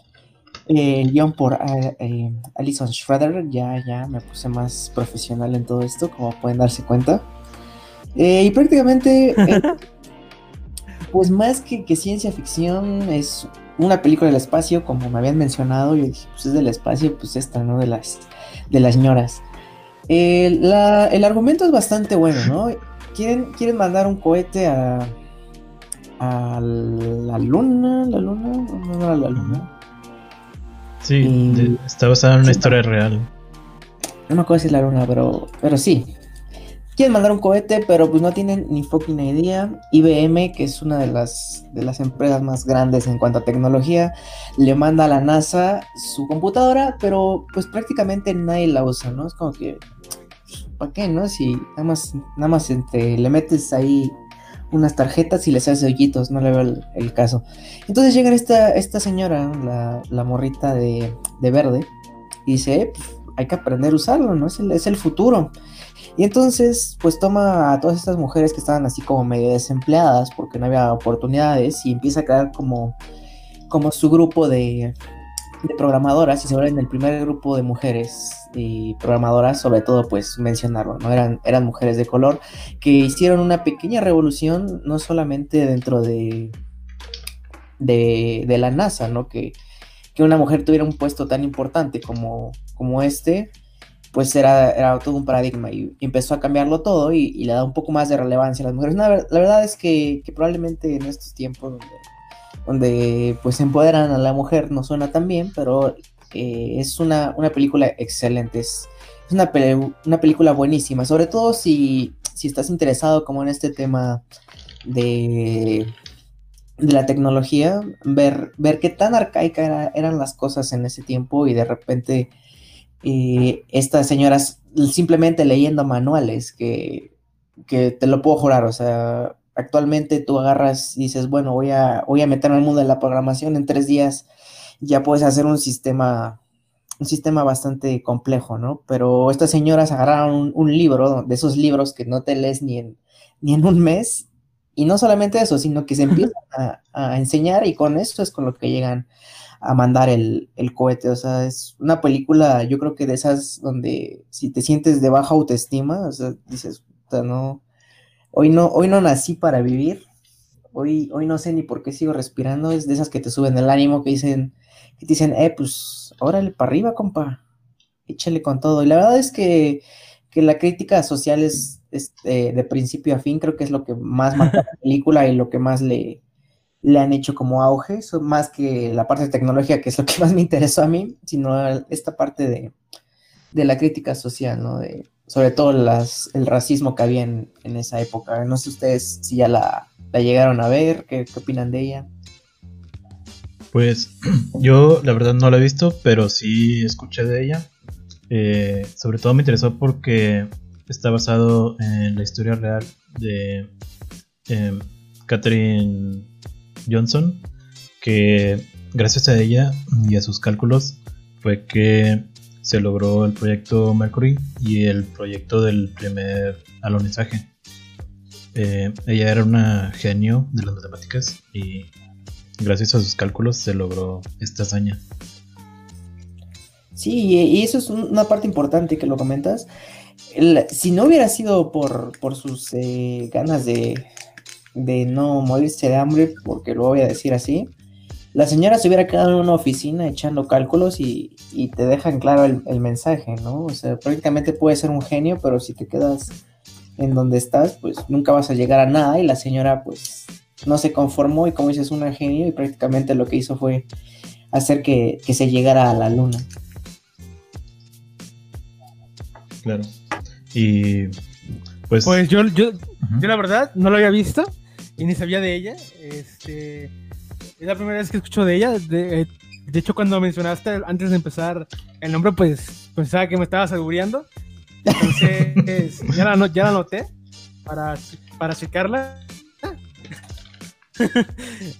eh, guion por eh, eh, Alison Schroeder, ya, ya me puse más profesional en todo esto, como pueden darse cuenta. Eh, y prácticamente, pues más que, que, ciencia ficción, es una película del espacio, como me habían mencionado, yo dije, pues es del espacio, pues esta, ¿no? De las, de las ñoras. El, argumento es bastante bueno, ¿no? Quieren, quieren mandar un cohete a, a la luna, la luna, no, no la luna. Sí, está basada en una historia real. No me acuerdo si es la luna, pero, pero sí. Quieren mandar un cohete, pero pues no tienen ni fucking idea. IBM, que es una de las, de las empresas más grandes en cuanto a tecnología, le manda a la NASA su computadora, pero pues prácticamente nadie la usa, ¿no? Es como que ¿para qué, no? Si nada más, nada más le metes ahí unas tarjetas y les haces hoyitos, no le veo el, caso. Entonces llega esta, esta señora, la, morrita de, verde, y dice, eh, pues, hay que aprender a usarlo, ¿no? Es el, es el futuro. Y entonces, pues toma a todas estas mujeres que estaban así como medio desempleadas porque no había oportunidades y empieza a crear como, como su grupo de, de programadoras y se vuelven el primer grupo de mujeres y programadoras, sobre todo pues mencionarlo, ¿no? Eran, eran mujeres de color que hicieron una pequeña revolución, no solamente dentro de, de, la NASA, ¿no? Que, una mujer tuviera un puesto tan importante como, como este, pues era, era todo un paradigma y, empezó a cambiarlo todo y, le da un poco más de relevancia a las mujeres. la verdad es que, que probablemente en estos tiempos donde pues empoderan a la mujer, no suena tan bien, pero eh, es una, película excelente, es, una, una, película buenísima, sobre todo si, si estás interesado como en este tema de, de la tecnología, ver, ver qué tan arcaica eran las cosas en ese tiempo y de repente eh, estas señoras simplemente leyendo manuales que, que te lo puedo jurar, o sea, actualmente tú agarras y dices, bueno, voy a, voy a meterme al mundo de la programación, en tres días ya puedes hacer un sistema, un sistema bastante complejo, ¿no? Pero estas señoras agarraron un, libro, de esos libros que no te lees ni en, ni en un mes, y no solamente eso, sino que se empiezan a, enseñar y con esto es con lo que llegan a mandar el, el, cohete. O sea, es una película, yo creo que de esas donde si te sientes de baja autoestima, o sea, dices, no, Hoy no, hoy no nací para vivir. Hoy, hoy no sé ni por qué sigo respirando. Es de esas que te suben el ánimo, que dicen, que te dicen, eh, pues, órale para arriba, compa. Échale con todo. Y la verdad es que, la crítica social es, eh, de principio a fin, creo que es lo que más mata la película y lo que más le, le han hecho como auge, más que la parte de tecnología, que es lo que más me interesó a mí, sino esta parte de, la crítica social, ¿no? De, sobre todo las, el racismo que había en, esa época. No sé ustedes si ya la, llegaron a ver, ¿qué, opinan de ella. Pues yo la verdad no la he visto, pero sí escuché de ella. Eh, sobre todo me interesó porque está basado en la historia real de eh, Catherine Johnson, que gracias a ella y a sus cálculos fue que se logró el proyecto Mercury y el proyecto del primer alunizaje. Eh, ella era una genio de las matemáticas y gracias a sus cálculos se logró esta hazaña. Sí, y eso es una parte importante que lo comentas. si no hubiera sido por, sus eh, ganas de, de no morirse de hambre, porque lo voy a decir así, la señora se hubiera quedado en una oficina echando cálculos y, te dejan claro el, mensaje, ¿no? O sea, prácticamente puede ser un genio, pero si te quedas en donde estás, pues nunca vas a llegar a nada y la señora pues no se conformó y como dices, un genio y prácticamente lo que hizo fue hacer que, se llegara a la luna. Claro. Y pues... Pues yo, yo, yo la verdad no lo había visto y ni sabía de ella. Este, es la primera vez que escucho de ella. De, eh, hecho, cuando mencionaste antes de empezar el nombre, pues pensaba que me estabas albureando. Entonces, ya, la, ya la anoté para, para checarla.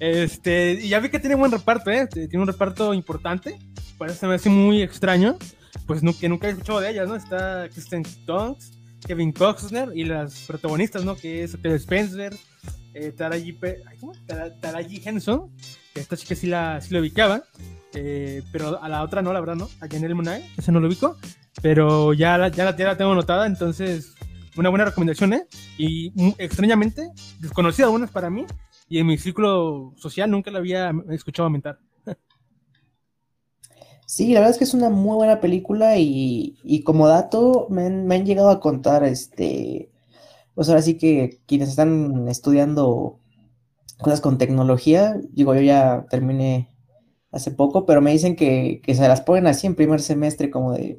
este, y ya vi que tiene buen reparto, ¿eh? Tiene un reparto importante. Por eso se me hace muy extraño. Pues que nunca he escuchado de ella, ¿no? Está Kristen Dunst, Kevin Costner y las protagonistas, ¿no? Que es Peter Spencer, eh, Taraji, Henson, que esta chica sí la, sí ubicaba, eh, pero a la otra no, la verdad no, a Janelle Monae, esa no lo ubico, pero ya la, ya, la, ya la tengo anotada, entonces una buena recomendación, ¿eh? Y extrañamente, desconocida algunas para mí, y en mi círculo social nunca la había escuchado aumentar. Sí, la verdad es que es una muy buena película y, y como dato me han, me han, llegado a contar este pues ahora sí que quienes están estudiando cosas con tecnología, digo, yo ya terminé hace poco, pero me dicen que, se las ponen así en primer semestre como de,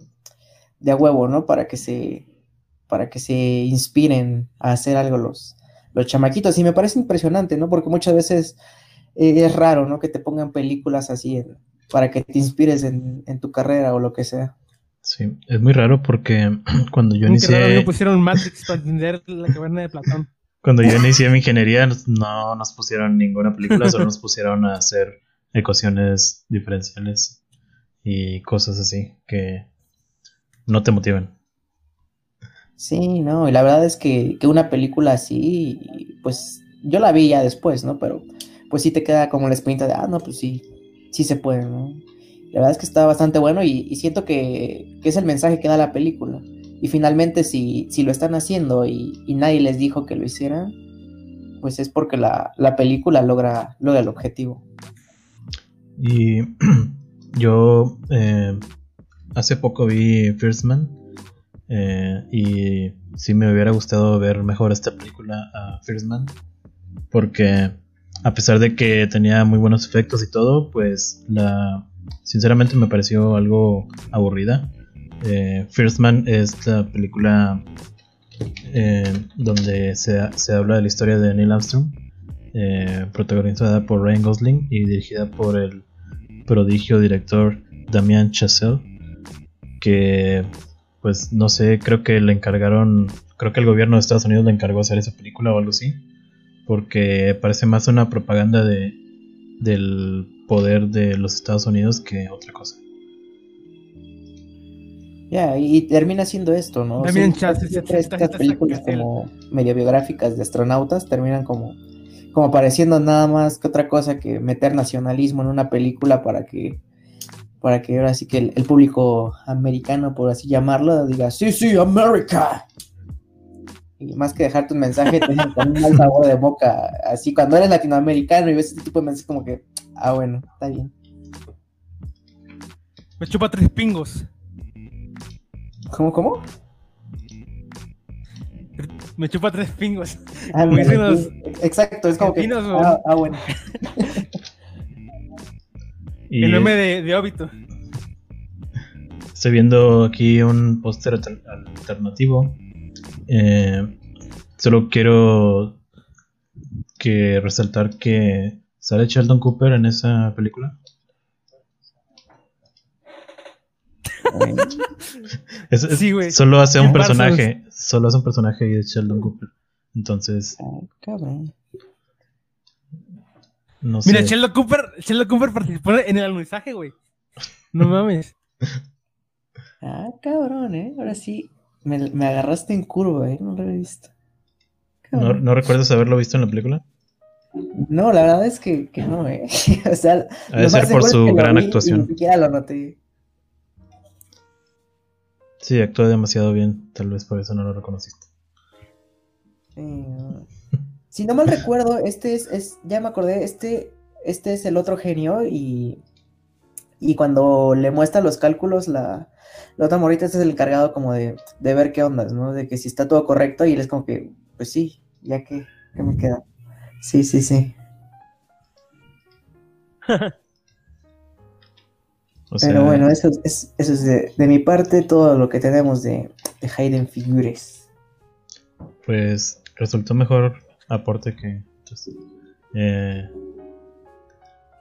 de a huevo, ¿no? Para que se, para que se inspiren a hacer algo los, los chamaquitos. Y me parece impresionante, ¿no? Porque muchas veces eh, es raro, ¿no? Que te pongan películas así para que te inspires en, en tu carrera o lo que sea. Sí, es muy raro porque cuando yo inicié. no pusieron Matrix para entender la caverna de Platón. Cuando yo inicié mi ingeniería, no nos pusieron ninguna película, solo nos pusieron a hacer ecuaciones diferenciales y cosas así que no te motivan. Sí, no, y la verdad es que, que una película así, pues yo la vi ya después, ¿no? Pero pues sí te queda como la espinita de, ah, no, pues sí, sí se puede, ¿no? La verdad es que está bastante bueno y, siento que, es el mensaje que da la película. Y finalmente si, si lo están haciendo y, nadie les dijo que lo hicieran, pues es porque la, película logra, logra el objetivo. Y yo eh, hace poco vi First Man eh, y sí me hubiera gustado ver mejor esta película a First Man porque a pesar de que tenía muy buenos efectos y todo, pues la, sinceramente me pareció algo aburrida. Eh, First Man es la película eh, donde se, habla de la historia de Neil Armstrong, eh, protagonizada por Ryan Gosling y dirigida por el prodigio director Damien Chazelle, que pues no sé, creo que le encargaron, creo que el gobierno de Estados Unidos le encargó hacer esa película o algo así, porque parece más una propaganda de, del poder de los Estados Unidos que otra cosa. Ya, y termina siendo esto, ¿no? También estas películas como medio biográficas de astronautas terminan como, como pareciendo nada más que otra cosa que meter nacionalismo en una película para que para que ahora sí que el, público americano, por así llamarlo, diga, sí, sí, América. Y más que dejarte un mensaje, te con un mal sabor de boca. Así cuando eres latinoamericano y ves este tipo de mensajes como que, Ah, bueno, está bien. Me chupa tres pingos. ¿Cómo, cómo? me chupa tres pingos. Ah, Como Exacto, es como que. Ah, ah, bueno. Y El meme de, de Obito. estoy viendo aquí un póster alter- alternativo. Eh, solo quiero que resaltar que sale Sheldon Cooper en esa película. Bueno, Es- es- Sí, güey. Solo hace un personaje. Solo hace un personaje y es Sheldon Cooper. Entonces, ah, cabrón. no sé. Mira, Sheldon Cooper, Sheldon Cooper participó en el alunizaje, güey. No mames. Ah, cabrón, ¿eh? Ahora sí. Me, me agarraste en curva, ¿eh? No lo había visto. ¿No, Cabrón. ¿No recuerdas haberlo visto en la película? No, la verdad es que, que no, ¿eh? o sea, Ha de lo ser por es su que gran actuación. Ni siquiera lo noté. Sí, actúa demasiado bien. Tal vez por eso no lo reconociste. Eh, si no mal recuerdo, este es, es- ya me acordé, este, este es el otro genio y, y cuando le muestra los cálculos, la, la otra morrita este es el encargado como de, de ver qué ondas, ¿no? De que si está todo correcto y él es como que, pues sí, ya que, ¿qué me queda? Sí, sí, sí. O sea, Pero bueno, eso, es, eso es de, de mi parte todo lo que tenemos de, de Hayden Figures. pues resultó mejor aporte que. entonces, eh,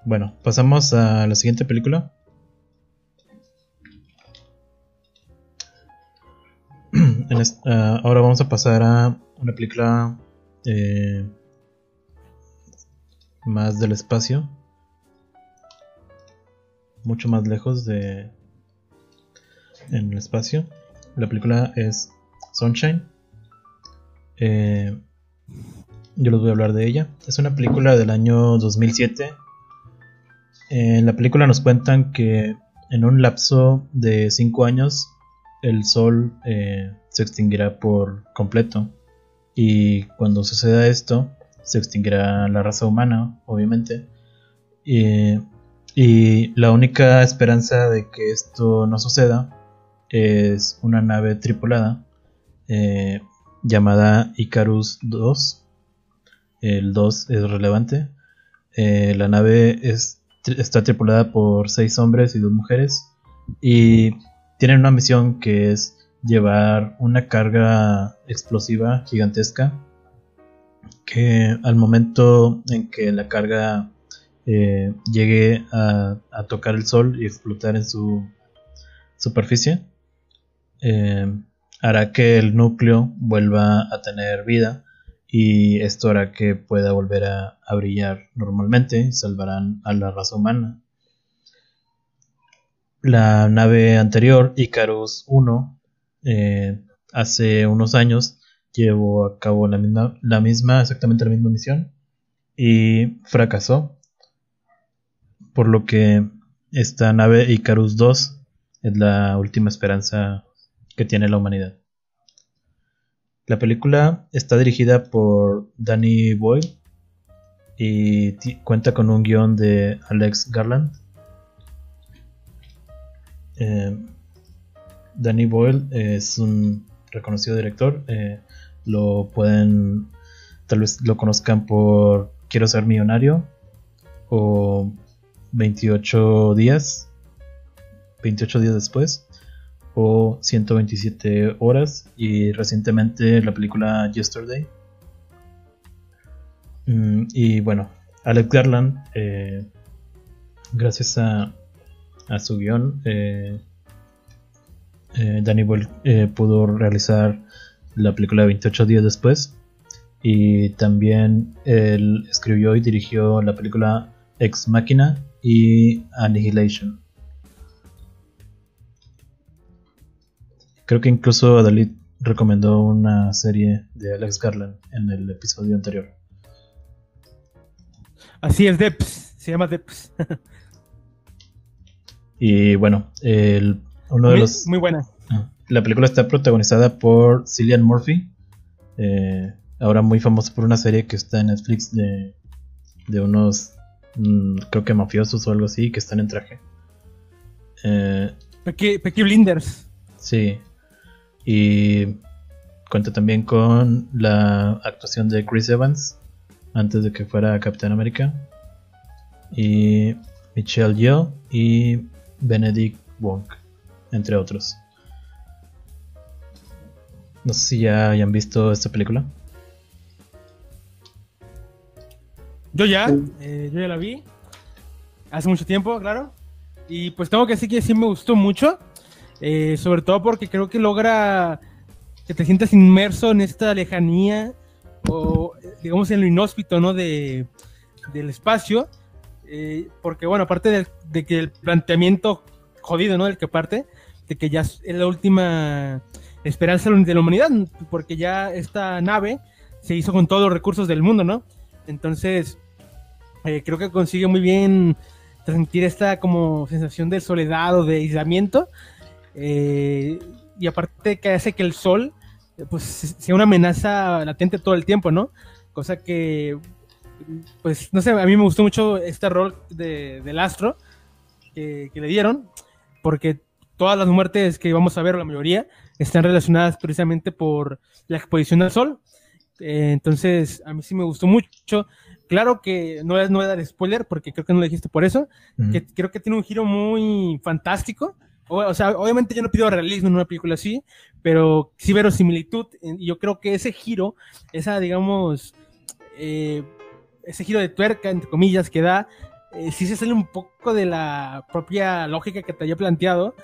bueno, pasamos a la siguiente película. Ah, ahora vamos a pasar a una película eh, más del espacio, mucho más lejos de en el espacio. La película es Sunshine. Eh, yo les voy a hablar de ella. Es una película del año 2007. En la película nos cuentan que en un lapso de 5 años el sol eh, se extinguirá por completo. Y cuando suceda esto, se extinguirá la raza humana, obviamente. Y, y la única esperanza de que esto no suceda es una nave tripulada eh, llamada Icarus 2. El 2 es relevante. Eh, la nave es, está tripulada por 6 hombres y 2 mujeres. Y tienen una misión que es llevar una carga explosiva gigantesca. Que al momento en que la carga eh, llegue a, a tocar el sol y explotar en su superficie, eh, hará que el núcleo vuelva a tener vida y esto hará que pueda volver a, brillar normalmente y salvarán a la raza humana. La nave anterior, Icarus 1, eh, hace unos años llevó a cabo la misma, la misma, exactamente la misma misión y fracasó. Por lo que esta nave Icarus 2 es la última esperanza que tiene la humanidad. La película está dirigida por Danny Boyle y cuenta con un guion de Alex Garland. Eh, Danny Boyle es un reconocido director. eh, lo pueden, tal vez lo conozcan por Quiero ser millonario o 28 días, 28 días después o 127 horas y recientemente la película Yesterday. Mm, y bueno, Alex Garland, eh, gracias a, a su guion, eh, eh, Danny Boyle eh, pudo realizar la película 28 días después. Y también él escribió y dirigió la película Ex Machina y Annihilation. Creo que incluso Dalit recomendó una serie de Alex Garland en el episodio anterior. Así es, Deps. Se llama Deps. Y bueno, el- uno de Muy, los... muy buena. Ah, La película está protagonizada por Cillian Murphy, eh, ahora muy famoso por una serie que está en Netflix de, de unos, mm, creo que mafiosos o algo así, que están en traje. Eh, Blinders. sí, y cuenta también con la actuación de Chris Evans antes de que fuera Capitán América y Michelle Yeoh y Benedict Wong, entre otros. No sé si ya hayan visto esta película. Yo ya, eh, yo ya la vi. Hace mucho tiempo, claro. Y pues tengo que decir que sí me gustó mucho. Eh, sobre todo porque creo que logra que te sientas inmerso en esta lejanía o digamos en lo inhóspito, ¿no? De, del espacio. Eh, porque bueno, aparte de, que el planteamiento jodido, ¿no? Del que parte, de que ya es la última esperanza de la humanidad, porque ya esta nave se hizo con todos los recursos del mundo, ¿no? Entonces, eh, creo que consigue muy bien transmitir esta como sensación de soledad o de aislamiento. Eh, y aparte que hace que el sol pues sea una amenaza latente todo el tiempo, ¿no? Cosa que, pues, no sé, a mí me gustó mucho este rol de, del astro que, le dieron, porque todas las muertes que vamos a ver, la mayoría, están relacionadas precisamente por la exposición al sol. Eh, entonces, a mí sí me gustó mucho. Claro que no voy a dar spoiler porque creo que no lo dijiste por eso. que creo que tiene un giro muy fantástico. O, sea, obviamente yo no pido realismo en una película así, pero sí verosimilitud. Y yo creo que ese giro, esa, digamos, eh, ese giro de tuerca, entre comillas, que da, eh, sí se sale un poco de la propia lógica que te había planteado,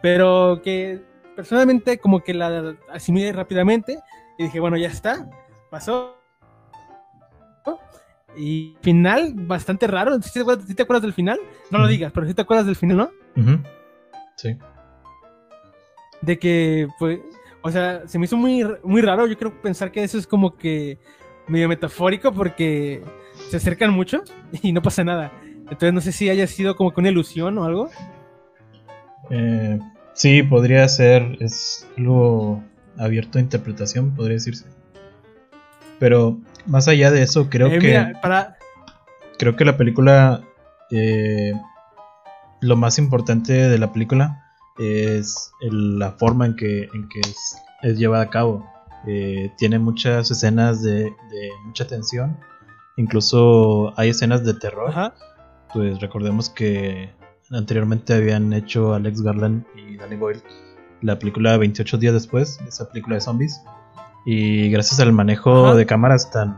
pero que personalmente como que la asimilé rápidamente y dije, bueno, ya está, pasó. Y final bastante raro. ¿Sí te, acuerdas, del final? No lo digas, pero sí te acuerdas del final, ¿no? Sí. De que, pues, o sea, se me hizo muy, muy raro. Yo creo pensar que eso es como que medio metafórico porque se acercan mucho y no pasa nada. Entonces no sé si haya sido como que una ilusión o algo. Eh, sí, podría ser. Es algo abierto a interpretación, podría decirse. Pero más allá de eso, creo eh, que. para... Creo que la película. Eh, lo más importante de la película es la forma en que, en que es, llevada a cabo. Eh, tiene muchas escenas de, mucha tensión. Incluso hay escenas de terror. Pues recordemos que anteriormente habían hecho Alex Garland y Danny Boyle la película 28 días después, esa película de zombies. Y gracias al manejo de cámaras tan,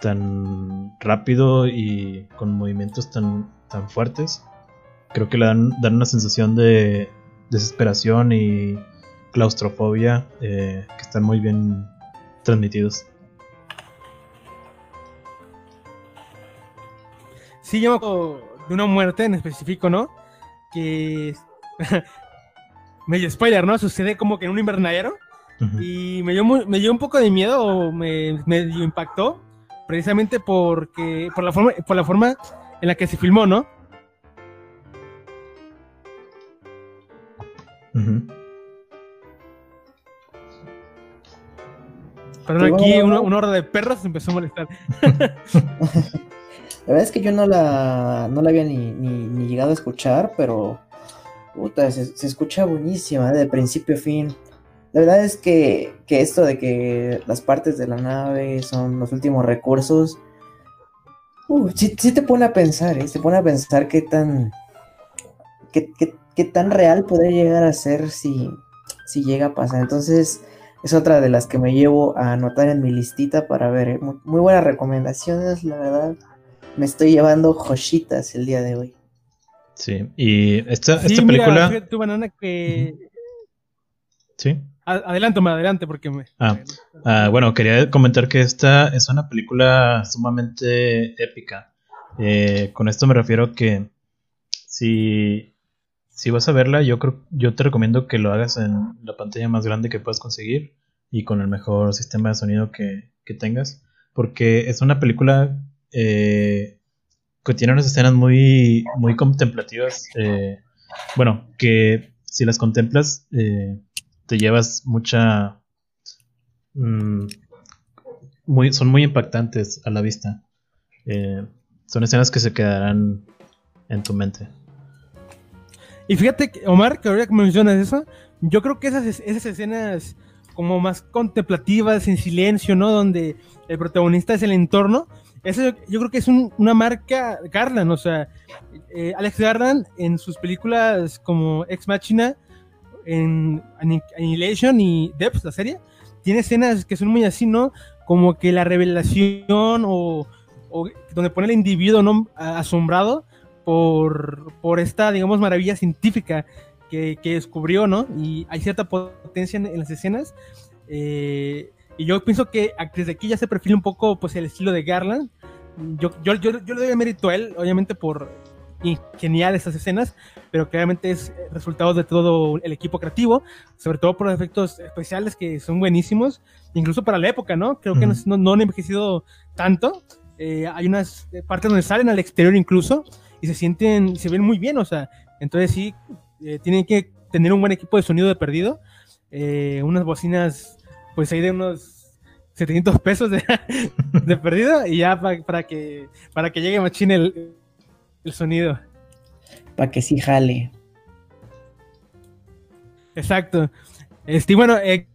tan rápido y con movimientos tan, tan fuertes, creo que le dan, dan una sensación de desesperación y claustrofobia eh, que están muy bien transmitidos. Sí, yo de una muerte en específico, ¿no? Que medio spoiler, ¿no? Sucede como que en un invernadero y me dio, me dio un poco de miedo, o me, me impactó, precisamente porque, por la, forma, por la forma en la que se filmó, ¿no? Pero aquí una, hora de perros empezó a molestar. la verdad es que yo no la, no la había ni, ni, llegado a escuchar, pero puta, se, se escucha buenísima, ¿eh? de principio a fin. La verdad es que, esto de que las partes de la nave son los últimos recursos, uh, sí, te pone a pensar, ¿eh? Se pone a pensar qué tan, qué, tan real podría llegar a ser si, si llega a pasar. Entonces, es otra de las que me llevo a anotar en mi listita para ver. ¿eh? Muy, buenas recomendaciones, la verdad. Me estoy llevando joyitas el día de hoy. Sí, y esta, esta película. tu banana que. Sí. Adelante, adelante, porque me. Ah, ah, bueno, quería comentar que esta es una película sumamente épica. Eh, con esto me refiero que si, si vas a verla, yo creo, yo te recomiendo que lo hagas en la pantalla más grande que puedas conseguir y con el mejor sistema de sonido que, tengas, porque es una película eh, que tiene unas escenas muy, muy contemplativas. Eh, bueno, que si las contemplas te llevas mucha... Mm, muy, son muy impactantes a la vista. Eh, son escenas que se quedarán en tu mente. Y fíjate, Omar, que ahora que mencionas eso, yo creo que esas, esas escenas como más contemplativas, en silencio, ¿no? Donde el protagonista es el entorno. Eso yo creo que es una marca Garland, o sea, eh, Alex Garland en sus películas como Ex Machina, en Annihilation y Depth, la serie, tiene escenas que son muy así, ¿no? Como que la revelación o, donde pone el individuo ¿no? asombrado por, por esta, digamos, maravilla científica que, descubrió, ¿no? Y hay cierta potencia en, las escenas. Eh, y yo pienso que desde aquí ya se perfila un poco pues el estilo de Garland. Yo, yo, yo, yo le doy mérito a él, obviamente por genial estas escenas, pero claramente es resultado de todo el equipo creativo, sobre todo por los efectos especiales que son buenísimos, incluso para la época, ¿no? Creo que no, no, han envejecido tanto. Eh, hay unas partes donde salen al exterior incluso y se sienten, se ven muy bien, o sea, entonces sí, eh, tienen que tener un buen equipo de sonido de perdido, eh, unas bocinas, pues ahí de unos 700 pesos de, de perdido y ya para que para que llegue machine el, el sonido. Para que sí jale. Exacto. Este, bueno, eh,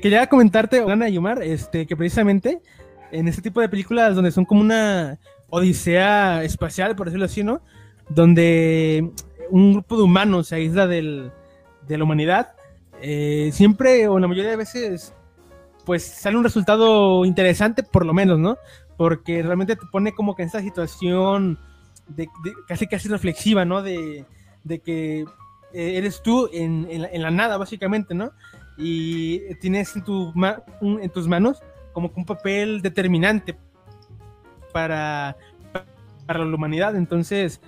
quería comentarte, Ana Yumar, este, que precisamente en este tipo de películas donde son como una odisea espacial, por decirlo así, ¿no? Donde un grupo de humanos se aísla del, de la humanidad, eh, siempre o la mayoría de veces, pues sale un resultado interesante, por lo menos, ¿no? Porque realmente te pone como que en esta situación casi casi reflexiva, ¿no? De, que eh, eres tú en, en, la, nada, básicamente, ¿no? Y tienes en, tu en tus manos como que un papel determinante para, para la humanidad. Entonces,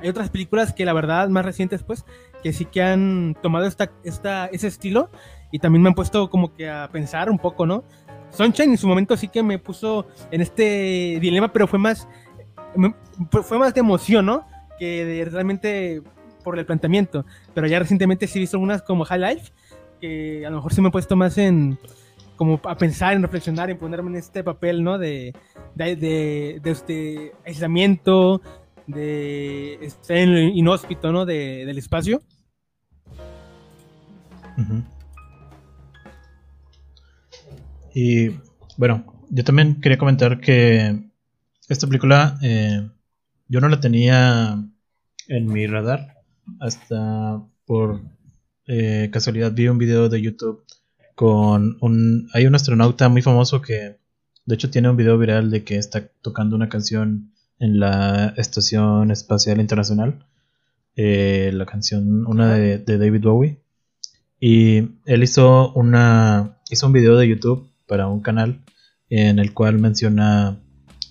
hay otras películas que la verdad, más recientes, pues, que sí que han tomado esta, esta, ese estilo y también me han puesto como que a pensar un poco, ¿no? Sunshine en su momento sí que me puso en este dilema, pero fue más fue más de emoción, ¿no? Que de, realmente por el planteamiento. Pero ya recientemente sí he visto algunas como High Life, que a lo mejor sí me he puesto más en como a pensar, en reflexionar, en ponerme en este papel, ¿no? De, de, este aislamiento, de estar en inhóspito, ¿no? De, del espacio. Y bueno, yo también quería comentar que esta película eh, yo no la tenía en mi radar hasta por eh, casualidad vi un video de YouTube con un hay un astronauta muy famoso que de hecho tiene un video viral de que está tocando una canción en la estación espacial internacional eh, la canción una de, de, David Bowie y él hizo una hizo un video de YouTube para un canal en el cual menciona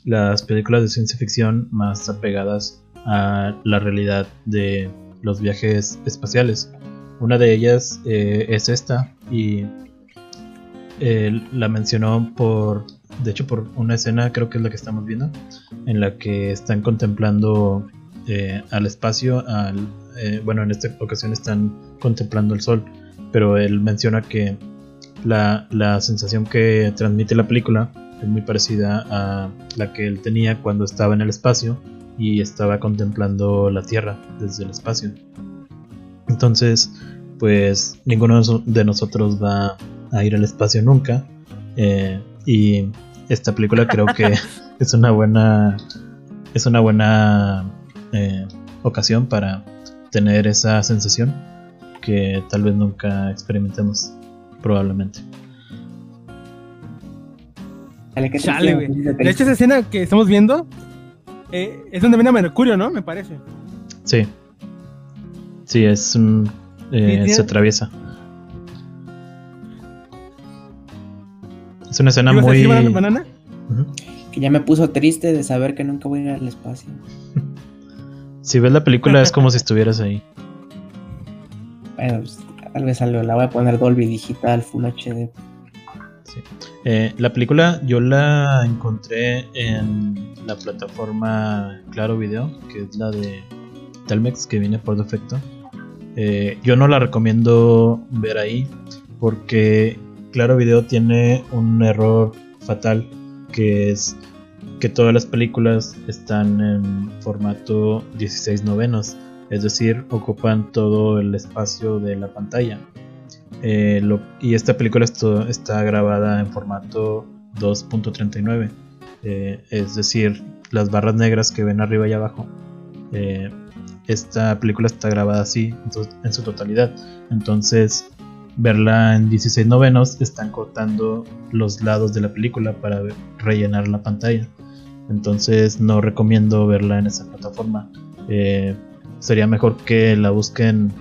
las películas de ciencia ficción más apegadas a la realidad de los viajes espaciales. Una de ellas eh, es esta y la mencionó por, de hecho por una escena, creo que es la que estamos viendo, en la que están contemplando eh, al espacio, al, eh, bueno, en esta ocasión están contemplando el sol, pero él menciona que la, la sensación que transmite la película es muy parecida a la que él tenía cuando estaba en el espacio y estaba contemplando la Tierra desde el espacio. Entonces, pues ninguno de nosotros va a ir al espacio nunca. Eh, y esta película creo que es una buena es una buena eh, ocasión para tener esa sensación que tal vez nunca experimentemos probablemente. De hecho, esa escena que estamos viendo eh, es donde viene a Mercurio, ¿no? Me parece. Sí. Sí, es un. Eh, se atraviesa. Es una escena muy. banana? Que ya me puso triste de saber que nunca voy a ir al espacio. si ves la película, es como si estuvieras ahí. Bueno, pues, tal vez la voy a poner Dolby Digital, Full HD. Eh, la película yo la encontré en la plataforma Claro Video, que es la de Telmex, que viene por defecto. Eh, yo no la recomiendo ver ahí porque Claro Video tiene un error fatal que es que todas las películas están en formato 16 novenos, es decir, ocupan todo el espacio de la pantalla. Eh, y esta película está grabada en formato 2.39. eh, es decir, las barras negras que ven arriba y abajo. eh, esta película está grabada así en su- en su totalidad. Entonces, verla en 16 novenos están cortando los lados de la película para rellenar la pantalla. Entonces, no recomiendo verla en esa plataforma. Eh, sería mejor que la busquen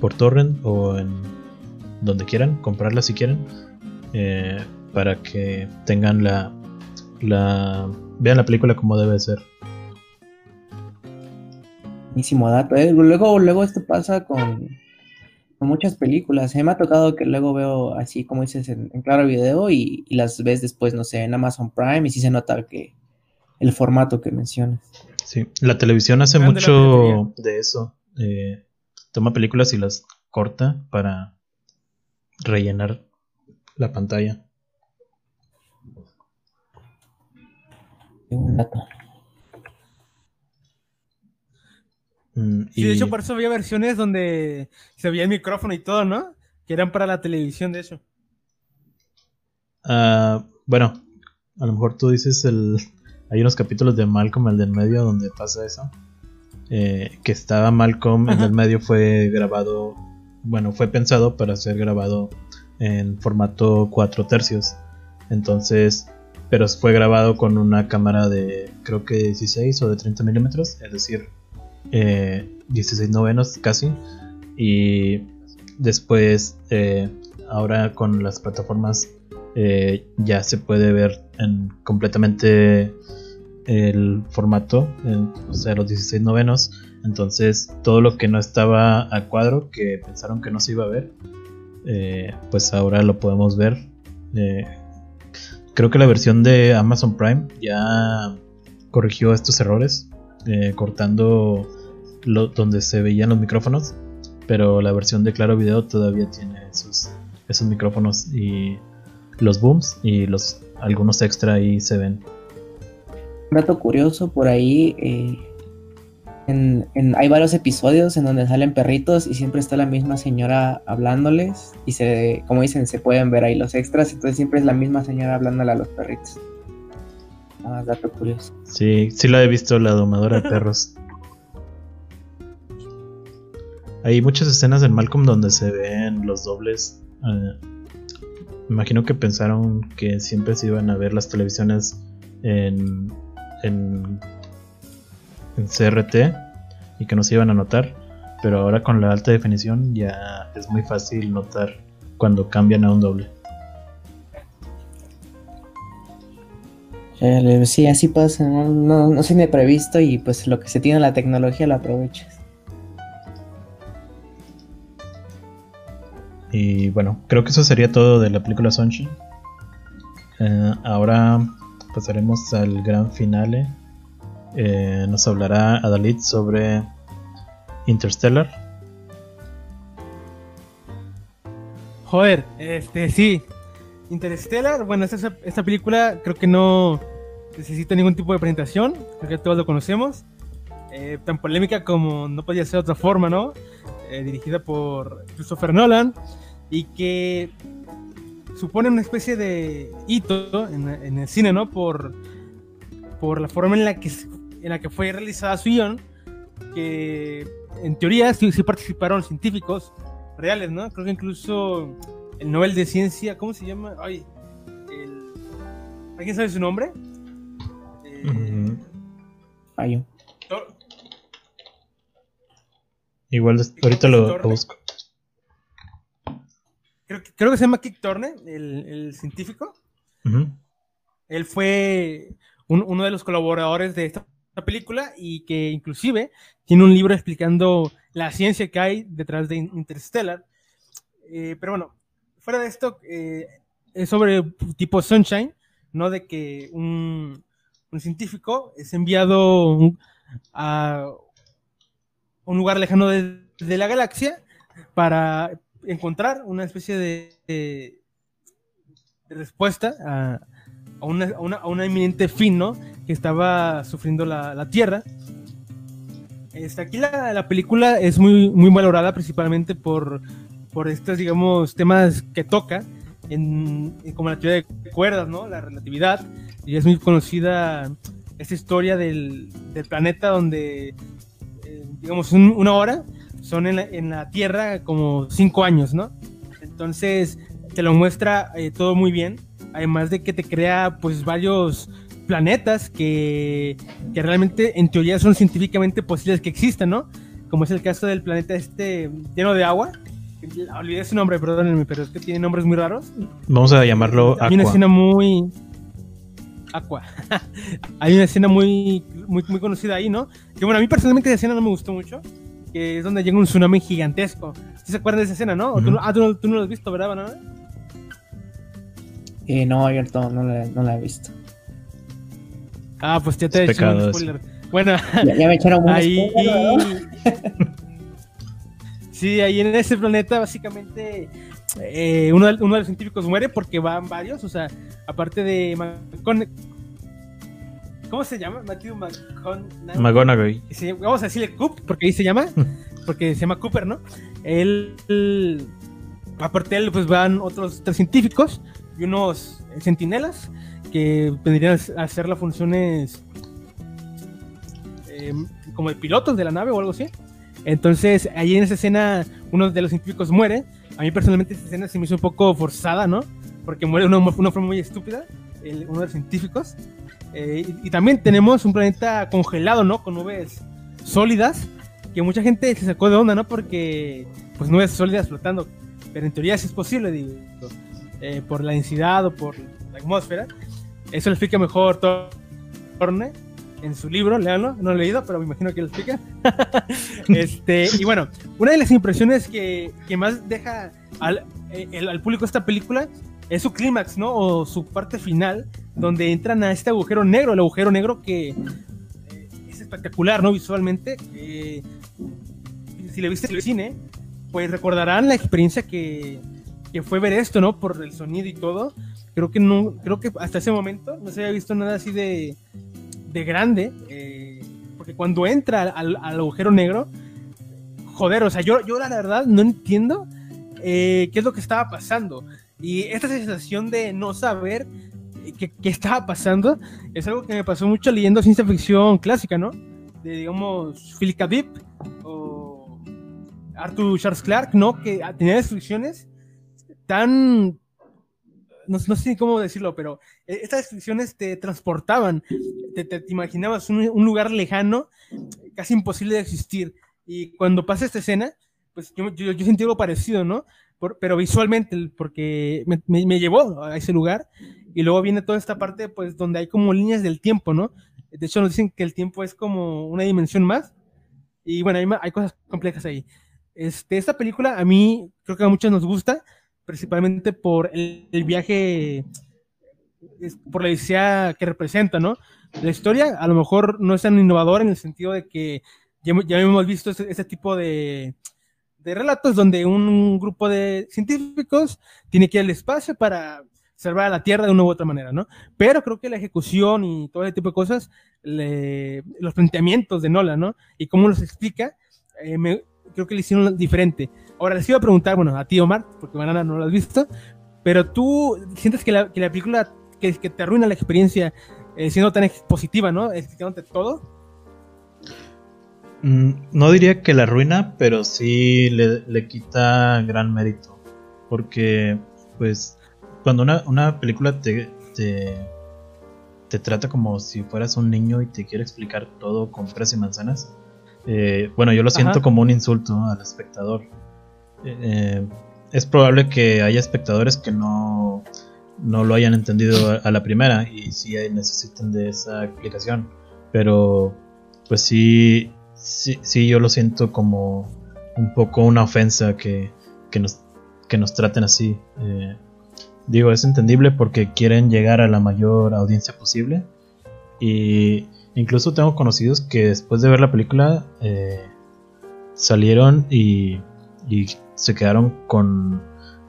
por torrent o en donde quieran, comprarla si quieren, eh, para que tengan la, la vean la película como debe ser. Buenísimo dato. ¿eh? Luego, luego esto pasa con muchas películas. ¿eh? Me ha tocado que luego veo así, como dices, en, en Claro Video y, y las ves después, no sé, en Amazon Prime y sí se nota que el formato que mencionas. Sí, la televisión hace Grande mucho de eso. eh, toma películas y las corta para rellenar la pantalla. Buen dato. Mm, Sí, de hecho, por eso había versiones donde se veía el micrófono y todo, ¿no? Que eran para la televisión, de hecho. Ah, bueno, a lo mejor tú dices el. Hay unos capítulos de Malcolm, el del medio, donde pasa eso. Eh, que estaba Malcolm, el Ajá. del medio fue grabado. Bueno, fue pensado para ser grabado en formato 4 tercios. Entonces, pero fue grabado con una cámara de creo que 16 o de 30 milímetros, es decir, eh, 16 novenos casi. Y después, eh, ahora con las plataformas eh, ya se puede ver en completamente el formato, en- o sea, los 16 novenos. Entonces, todo lo que no estaba a cuadro, que pensaron que no se iba a ver, eh, pues ahora lo podemos ver. Creo que la versión de Amazon Prime ya corrigió estos errores, cortando lo, donde se veían los micrófonos, pero la versión de Claro Video todavía tiene esos, esos micrófonos y los booms y los algunos extra ahí se ven. Un dato curioso por ahí. eh, en- en- hay varios episodios en donde salen perritos y siempre está la misma señora hablándoles. Y se, como dicen, se pueden ver ahí los extras. Entonces siempre es la misma señora hablándole a los perritos. Nada más dato curioso. Sí, sí la he visto, la domadora de perros. Hay muchas escenas en Malcolm donde se ven los dobles. eh, me imagino que pensaron que siempre se iban a ver las televisiones en, en, en CRT y que no se iban a notar. Pero ahora con la alta definición ya es muy fácil notar cuando cambian a un doble. Eh, Sí, así pasa. No, no, no se tiene previsto y pues lo que se tiene en la tecnología lo aprovechas. Y bueno, creo que eso sería todo de la película Sunshine. Eh, ahora pasaremos al gran finale. Eh, nos hablará Adalid sobre Interstellar. Joder, este, sí. Interstellar, bueno, esta, esta película creo que no necesita ningún tipo de presentación, creo que todos lo conocemos. Eh, tan polémica como no podía ser de otra forma, ¿no? Eh, dirigida por Christopher Nolan y que supone una especie de hito en, en el cine, ¿no? Por, por la forma en la que, en la que fue realizada su guion, que en teoría sí, sí participaron científicos reales, ¿no? Creo que incluso el Nobel de Ciencia, ¿cómo se llama? Ay, el... ¿Alguien sabe su nombre? Eh, igual ahorita lo, busco. creo, que- creo que se llama Kik Thorne, el, el científico. Él fue un- uno de los colaboradores de esta película y que inclusive tiene un libro explicando la ciencia que hay detrás de Interstellar. Eh, pero bueno, fuera de esto, eh, es sobre tipo Sunshine, ¿no? De que un, un científico es enviado a un lugar lejano de, de la galaxia para encontrar una especie de, respuesta a, a una, a, una, a una inminente fin. Que estaba sufriendo la, la Tierra. Este, aquí la, la película es muy, muy valorada principalmente por, por estos, digamos, temas que toca, en, como la teoría de cuerdas, ¿no? La relatividad, y es muy conocida esta historia del, del planeta donde, digamos, una hora son en la, en la, Tierra como cinco años, ¿no? Entonces, te lo muestra eh, todo muy bien, además de que te crea, pues, varios planetas que, que realmente en teoría son científicamente posibles que existan, ¿no? Como es el caso del planeta este lleno de agua. Olvidé su nombre, perdónenme, pero es que tiene nombres muy raros. Vamos a llamarlo Aqua. Hay una escena muy... Aqua. Hay una escena muy, muy, muy conocida ahí, ¿no? Que bueno, a mí personalmente esa escena no me gustó mucho. Que es donde llega un tsunami gigantesco. se acuerdan de esa escena, no? ¿Tú, ah, tú, tú, no lo has visto, ¿verdad, Banana? Eh, no, abierto, no la, no la he visto. Ah, pues ya te he hecho un spoiler. Bueno, ya, me echaron un ahí... sí, ahí en ese planeta básicamente eh, uno, de, uno, de, los científicos muere porque van varios, o sea, aparte de ¿Cómo se llama? Matthew McConaughey. Vamos a decirle Coop, porque ahí se llama, porque se llama Cooper, ¿no? Él, él aparte de él, pues van otros tres científicos y unos centinelas que vendrían a hacer las funciones eh, como de pilotos de la nave o algo así. Entonces, ahí en esa escena, uno de los científicos muere. A mí personalmente esa escena se me hizo un poco forzada, ¿no? Porque muere de una, forma muy estúpida, uno de los científicos. Eh, y, y, también tenemos un planeta congelado, ¿no? Con nubes sólidas, que mucha gente se sacó de onda, ¿no? Porque, pues, nubes sólidas flotando. Pero en teoría sí es posible, digo, eh, por la densidad o por la atmósfera. Eso lo explica mejor Torne en su libro, léanlo, no lo he leído, pero me imagino que lo explica. este, y bueno, una de las impresiones que, que más deja al, el, al, público esta película es su clímax, ¿no? O su parte final, donde entran a este agujero negro, el agujero negro que eh, es espectacular, ¿no? Visualmente. Eh, si le viste en el cine, pues recordarán la experiencia que, que fue ver esto, ¿no? Por el sonido y todo creo que no, creo que hasta ese momento no se había visto nada así de, de grande, eh, porque cuando entra al, agujero negro, joder, o sea, yo, yo la verdad no entiendo eh, qué es lo que estaba pasando. Y esta sensación de no saber qué, qué, estaba pasando es algo que me pasó mucho leyendo ciencia ficción clásica, ¿no? De, digamos, Philip K. Dick o Arthur Charles Clarke, ¿no? Que tenía descripciones tan no, no, sé cómo decirlo, pero eh, estas descripciones te transportaban, te, te, imaginabas un, lugar lejano, casi imposible de existir. Y cuando pasa esta escena, pues yo, yo, yo sentí algo parecido, ¿no? Pero visualmente, porque me, me, me, llevó a ese lugar. Y luego viene toda esta parte, pues, donde hay como líneas del tiempo, ¿no? De hecho, nos dicen que el tiempo es como una dimensión más. Y bueno, hay, hay cosas complejas ahí. Este, esta película a mí creo que a muchos nos gusta principalmente por el, viaje, por la idea que representa, ¿no? La historia a lo mejor no es tan innovadora en el sentido de que ya, hemos visto este, este tipo de, de, relatos donde un grupo de científicos tiene que ir al espacio para salvar a la Tierra de una u otra manera, ¿no? Pero creo que la ejecución y todo ese tipo de cosas, los planteamientos de Nola, ¿no? Y cómo los explica, eh, creo que le hicieron diferente. Ahora les iba a preguntar, bueno, a ti Omar, porque Banana no lo has visto, pero tú sientes que la, que la película que, que, te arruina la experiencia eh, siendo tan positiva, ¿no? Explicándote todo. Mm, no diría que la arruina, pero sí le, le, quita gran mérito. Porque, pues, cuando una, una película te, te, te, trata como si fueras un niño y te quiere explicar todo con peras y manzanas, eh, bueno, yo lo siento Ajá. como un insulto al espectador eh, es probable que haya espectadores que no, no lo hayan entendido a, la primera y sí necesiten de esa explicación. Pero pues sí, sí, sí, yo lo siento como un poco una ofensa que, que, nos, que nos traten así. Eh, digo, es entendible porque quieren llegar a la mayor audiencia posible. Y incluso tengo conocidos que después de ver la película eh, salieron y, y se quedaron con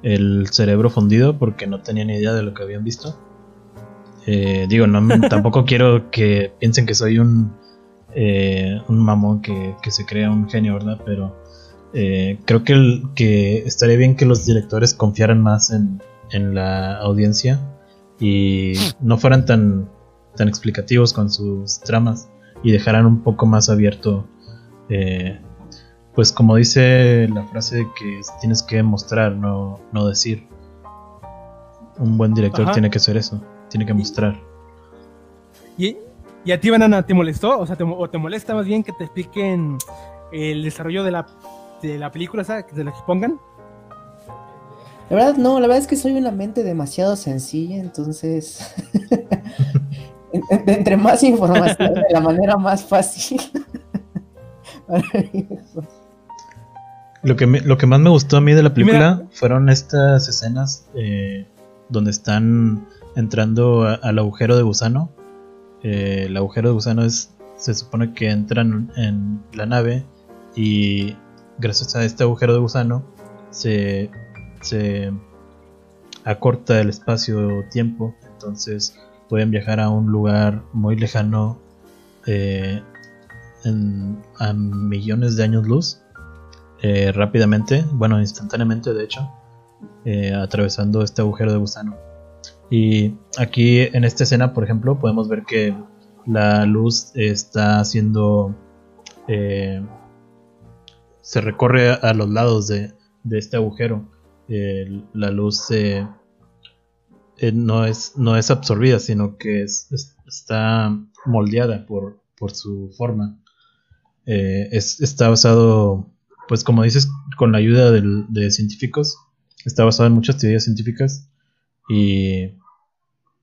el cerebro fundido porque no tenían idea de lo que habían visto. Eh, digo, no, tampoco quiero que piensen que soy un, eh, un mamón que, que, se crea un genio, ¿verdad? Pero Eh, creo que, el- que estaría bien que los directores confiaran más en, en la audiencia y no fueran tan, tan explicativos con sus tramas y dejaran un poco más abierto, eh, pues como dice la frase de que tienes que mostrar, no, no decir. Un buen director Ajá. tiene que hacer eso, tiene que mostrar. ¿Y, y a ti, Banana, te molestó? O sea, te, o te molesta más bien que te expliquen el desarrollo de la, de la película, ¿sabes? Que te la expongan. La verdad, no, la verdad es que soy una mente demasiado sencilla, entonces. en- en- entre más información, de la manera más fácil. Lo que, me- lo que más me gustó a mí de la mira- película fueron estas escenas eh, donde están entrando a- al agujero de gusano. Eh, el agujero de gusano es, se supone que entran en la nave y gracias a este agujero de gusano se, se acorta el espacio-tiempo. Entonces pueden viajar a un lugar muy lejano eh, en- a millones de años luz eh, rápidamente, bueno, instantáneamente de hecho, eh, atravesando este agujero de gusano. Y aquí en esta escena, por ejemplo, podemos ver que la luz está haciendo... eh, se recorre a, los lados de, este agujero. La luz no, es, no es absorbida, sino que es- es- está moldeada por, por su forma. Es, está basado pues como dices, con la ayuda del- de científicos, está basado en muchas teorías científicas y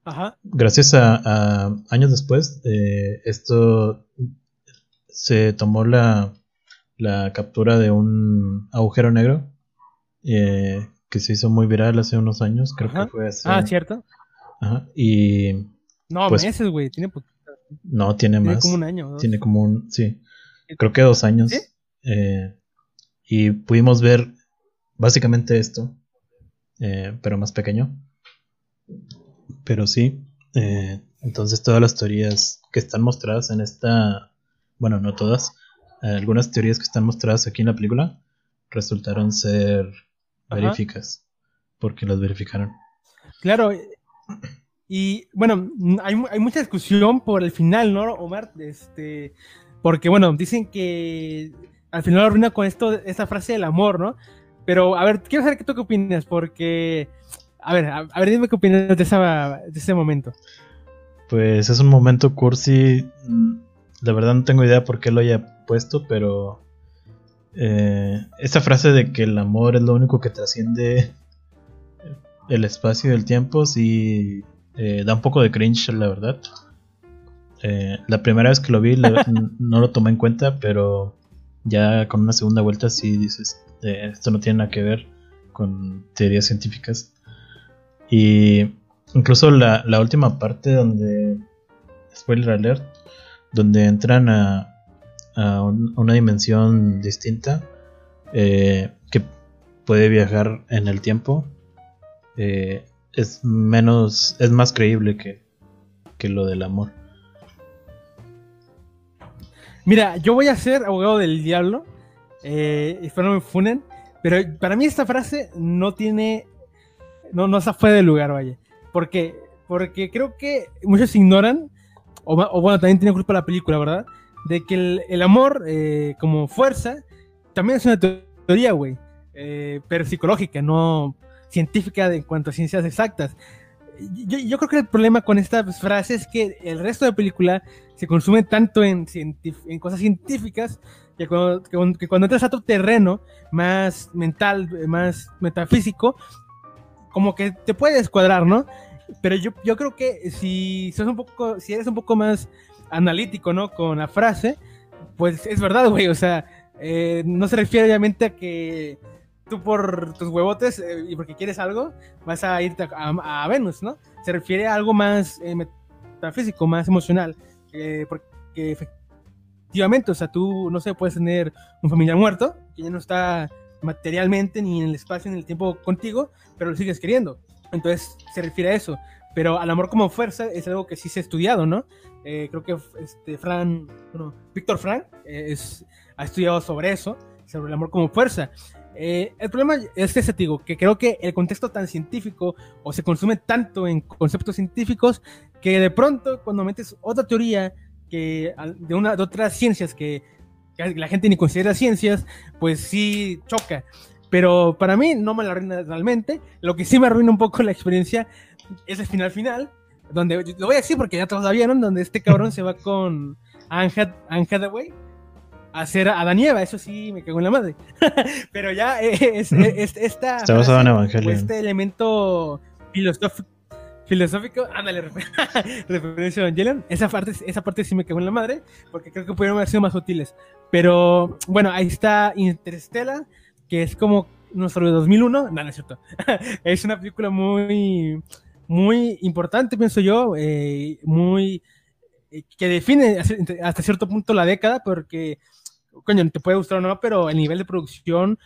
Ajá. gracias a, a años después, eh, esto se tomó la, la captura de un agujero negro eh, que se hizo muy viral hace unos años, creo Ajá. que fue hace... Ah, ¿cierto? Ajá, y No, Pues- meses, güey. Tiene, no, tiene tiene más. como un año. dos. Tiene como un, sí, creo que dos años. ¿Sí? Eh, y pudimos ver básicamente esto, eh, pero más pequeño. Pero sí, eh, entonces todas las teorías que están mostradas en esta, bueno, no todas, eh, algunas teorías que están mostradas aquí en la película resultaron ser Ajá. veríficas, porque las verificaron. Claro. Y bueno, hay, hay mucha discusión por el final, ¿no, Omar? Este, porque bueno, dicen que al final lo arruina con esto, esta frase del amor, ¿no? Pero a ver, quiero saber qué tú qué opinas, porque a ver, a, ver, dime qué opinas de, esa, de ese momento. Pues es un momento cursi. La verdad no tengo idea por qué lo haya puesto, pero eh, esa frase de que el amor es lo único que trasciende el espacio y el tiempo, sí eh, da un poco de cringe, la verdad. Eh, la primera vez que lo vi la- no lo tomé en cuenta, pero ya con una segunda vuelta sí dices, eh, esto no tiene nada que ver con teorías científicas. Y incluso la, la última parte donde, spoiler alert, donde entran a, a un- una dimensión distinta eh, que puede viajar en el tiempo, eh, es menos, es más creíble que, que lo del amor. Mira, yo voy a ser abogado del diablo. Eh, espero no me funen. Pero para mí esta frase no tiene. No, no se fue del lugar, vaya. ¿Por qué? Porque creo que muchos ignoran. O, o bueno, también tiene culpa la película, ¿verdad? De que el, el amor eh, como fuerza también es una teoría, güey. eh, pero psicológica, no científica de, en cuanto a ciencias exactas. Yo, yo creo que el problema con esta frase es que el resto de la película se consume tanto en, cosas científicas que cuando, entras a otro terreno más mental, más metafísico, como que te puede descuadrar, ¿no? Pero yo, yo creo que si, sos un poco, si eres un poco más analítico, ¿no? Con la frase, pues es verdad, güey, o sea, eh, no se refiere obviamente a que tú por tus huevotes eh, y porque quieres algo, vas a irte a, a- a Venus, ¿no? Se refiere a algo más eh, metafísico, más emocional, eh, porque efectivamente, o sea, tú, no sé, puedes tener un familiar muerto, que ya no está materialmente ni en el espacio ni en el tiempo contigo, pero lo sigues queriendo. Entonces se refiere a eso. Pero al amor como fuerza es algo que sí se ha estudiado, ¿no? Eh, creo que este, Fran, bueno, Víctor Frank eh, es, ha estudiado sobre eso sobre el amor como fuerza. Eh, el problema es ese, digo, que creo que el contexto tan científico o se consume tanto en conceptos científicos que de pronto cuando metes otra teoría que de, una, de otras ciencias que, la gente ni considera ciencias, pues sí choca. Pero para mí no me la arruina realmente. Lo que sí me arruina un poco la experiencia es el final final, donde lo voy a decir porque ya todos la vieron, donde este cabrón se va con Anne Hathaway hacer a la nieva, eso sí me cago en la madre. Pero ya eh, es, esta, Está basado en Evangelio. Este elemento filosófico, filosófico ándale, referencia a Evangelion, esa parte, esa parte sí me cago en la madre, porque creo que pudieron haber sido más útiles. Pero bueno, ahí está Interstellar, que es como nuestro de 2001, no, no es cierto. es una película muy, muy importante, pienso yo, eh, muy eh, que define hasta cierto punto la década, porque coño, te puede gustar o no, pero el nivel de producción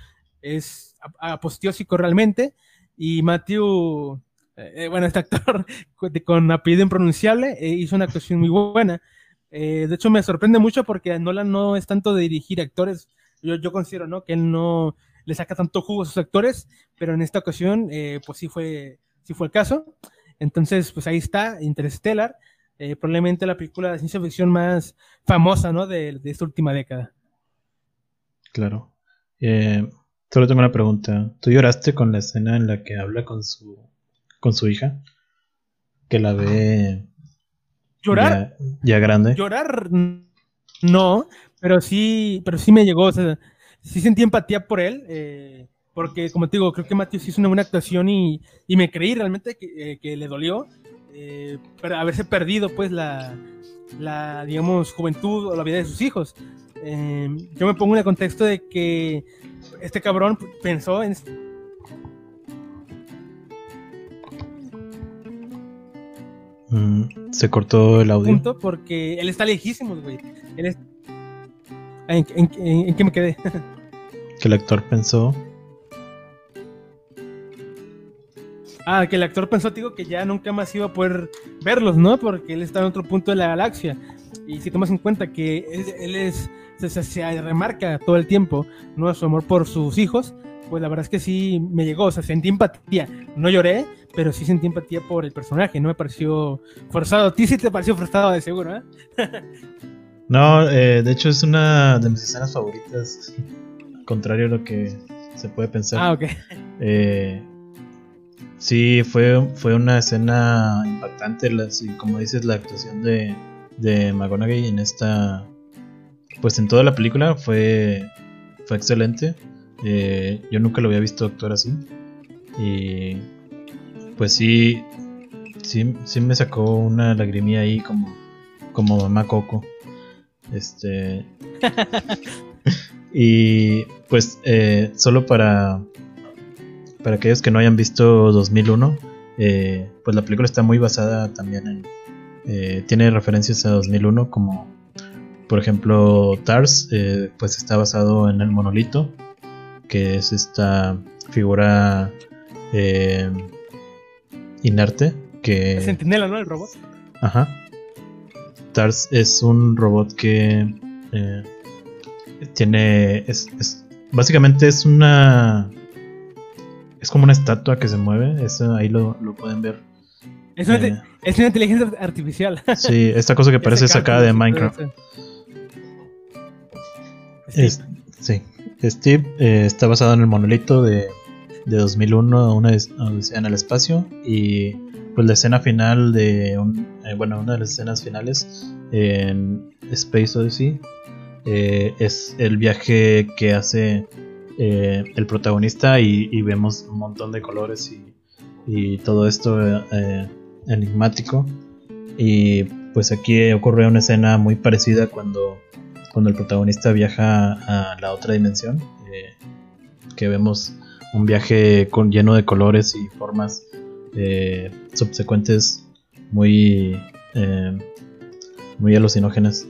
es apostiósico realmente. Y Matthew, eh, eh, bueno, este actor con apellido impronunciable, eh, hizo una actuación muy buena. de hecho, me sorprende mucho porque Nolan no es tanto de dirigir actores. Yo, yo considero, ¿no? Que él no le saca tanto jugo a sus actores, pero en esta ocasión, pues sí fue, sí fue el caso. Entonces, pues ahí está, Interstellar, probablemente la película de ciencia ficción más famosa, ¿no? de esta última década. Claro. Solo tengo una pregunta. ¿Tú lloraste con la escena en la que habla con su con su hija? Que la ve llorar ya, grande. Llorar no, pero sí, pero sí me llegó, o sea, sí sentí empatía por él, eh, porque como te digo, creo que Matthews hizo una buena actuación y, y me creí realmente que, eh, que le dolió eh, haberse perdido pues la, la, digamos, juventud o la vida de sus hijos. Yo me pongo en el contexto de que este cabrón pensó en... Mm, se cortó el audio. Punto porque él está lejísimo, güey. ¿En, en qué me quedé? que el actor pensó Ah, que el actor pensó, digo, que ya nunca más iba a poder verlos, ¿no? Porque él está en otro punto de la galaxia. Y si tomas en cuenta que él, es, se, remarca todo el tiempo, ¿no? Su amor por sus hijos, pues la verdad es que sí me llegó, o sea, sentí empatía. No lloré, pero sí sentí empatía por el personaje, no me pareció forzado. A ti sí te pareció forzado, de seguro, ¿eh? no, eh, de hecho es una de mis escenas favoritas, contrario a lo que se puede pensar. Ah, ok. Eh, Sí, fue, fue una escena impactante, como dices, la actuación de, de McGonagall en esta, pues en toda la película fue, fue excelente. Eh, yo nunca lo había visto actuar así. Y pues sí, sí, sí me sacó una lagrimilla ahí como, como mamá Coco. Este. y pues eh, solo para para aquellos que no hayan visto 2001, eh, pues la película está muy basada también en... Eh, tiene referencias a 2001 como, por ejemplo, TARS, eh, pues está basado en el monolito, que es esta figura inerte que... Sentinela, ¿no? El robot. Ajá. TARS es un robot que tiene... es, básicamente es una es como una estatua que se mueve, eso ahí lo, pueden ver. Es una, eh, es una, inteligencia artificial. Sí, esta cosa que parece sacada de Minecraft. sí, Steve eh, está basado en el monolito de, de 2001, una odisea en el espacio, y pues la escena final de, eh, bueno, una de las escenas finales en Space Odyssey es el viaje que hace eh, el protagonista y, vemos un montón de colores y, todo esto eh, enigmático. Y pues aquí ocurre una escena muy parecida cuando, cuando el protagonista viaja a la otra dimensión, eh, que vemos un viaje con, lleno de colores y formas subsecuentes muy, muy alucinógenas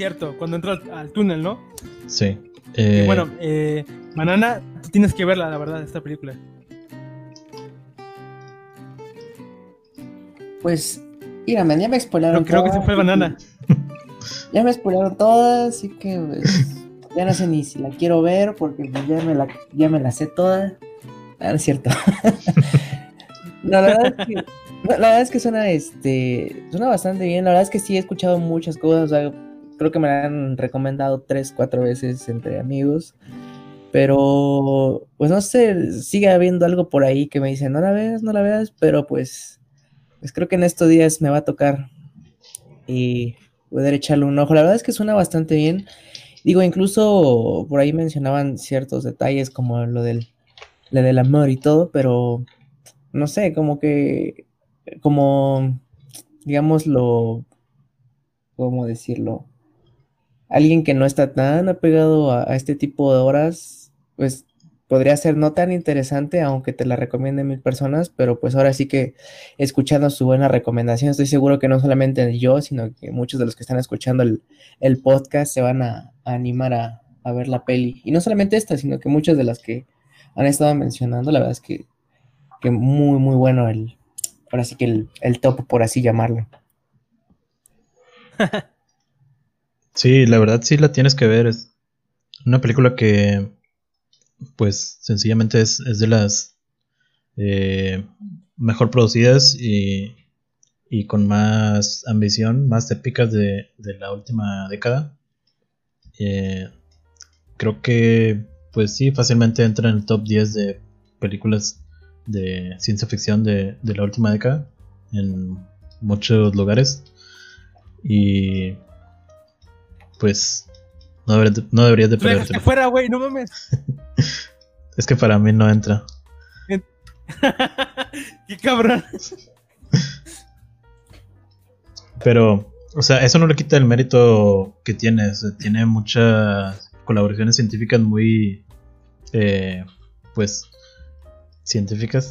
cierto, cuando entra al, túnel, ¿no? Sí. Eh, bueno, eh, Banana, tú tienes que verla, la verdad, esta película. Pues, mira, ya me exploraron. creo que se fue Banana. ya me spoilaron todas, así que pues, ya no sé ni si la quiero ver porque pues, ya, me la, ya me la sé toda. Ah, no es cierto. la verdad es que, la verdad es que suena, este, suena bastante bien. La verdad es que sí he escuchado muchas cosas. creo que me la han recomendado tres, cuatro veces entre amigos. Pero, pues no sé, sigue habiendo algo por ahí que me dice, no la veas, no la veas, pero pues, pues creo que en estos días me va a tocar y poder echarle un ojo. La verdad es que suena bastante bien. Digo, incluso por ahí mencionaban ciertos detalles como lo del, lo del amor y todo, pero no sé, como que, como, digamos, lo, ¿cómo decirlo? Alguien que no está tan apegado a, a este tipo de horas pues podría ser no tan interesante, aunque te la recomienden mil personas, pero pues ahora sí que escuchando su buena recomendación, estoy seguro que no solamente yo, sino que muchos de los que están escuchando el, podcast se van a, animar a, ver la peli. Y no solamente esta, sino que muchas de las que han estado mencionando, la verdad es que, que muy, muy bueno el, ahora sí que el, el top, por así llamarlo. Sí, la verdad sí la tienes que ver. Es una película que pues sencillamente es, de las eh, mejor producidas y, y, con más ambición, más épicas de, la última década. Eh, creo que, pues sí, fácilmente entra en el top 10 de películas de ciencia ficción de, de la última década en muchos lugares. Y pues no, deberías de perderte. fuera, güey, no mames. es que para mí no entra. Qué cabrón. Pero, o sea, eso no le quita el mérito que tiene. tiene muchas colaboraciones científicas muy, eh, pues, científicas.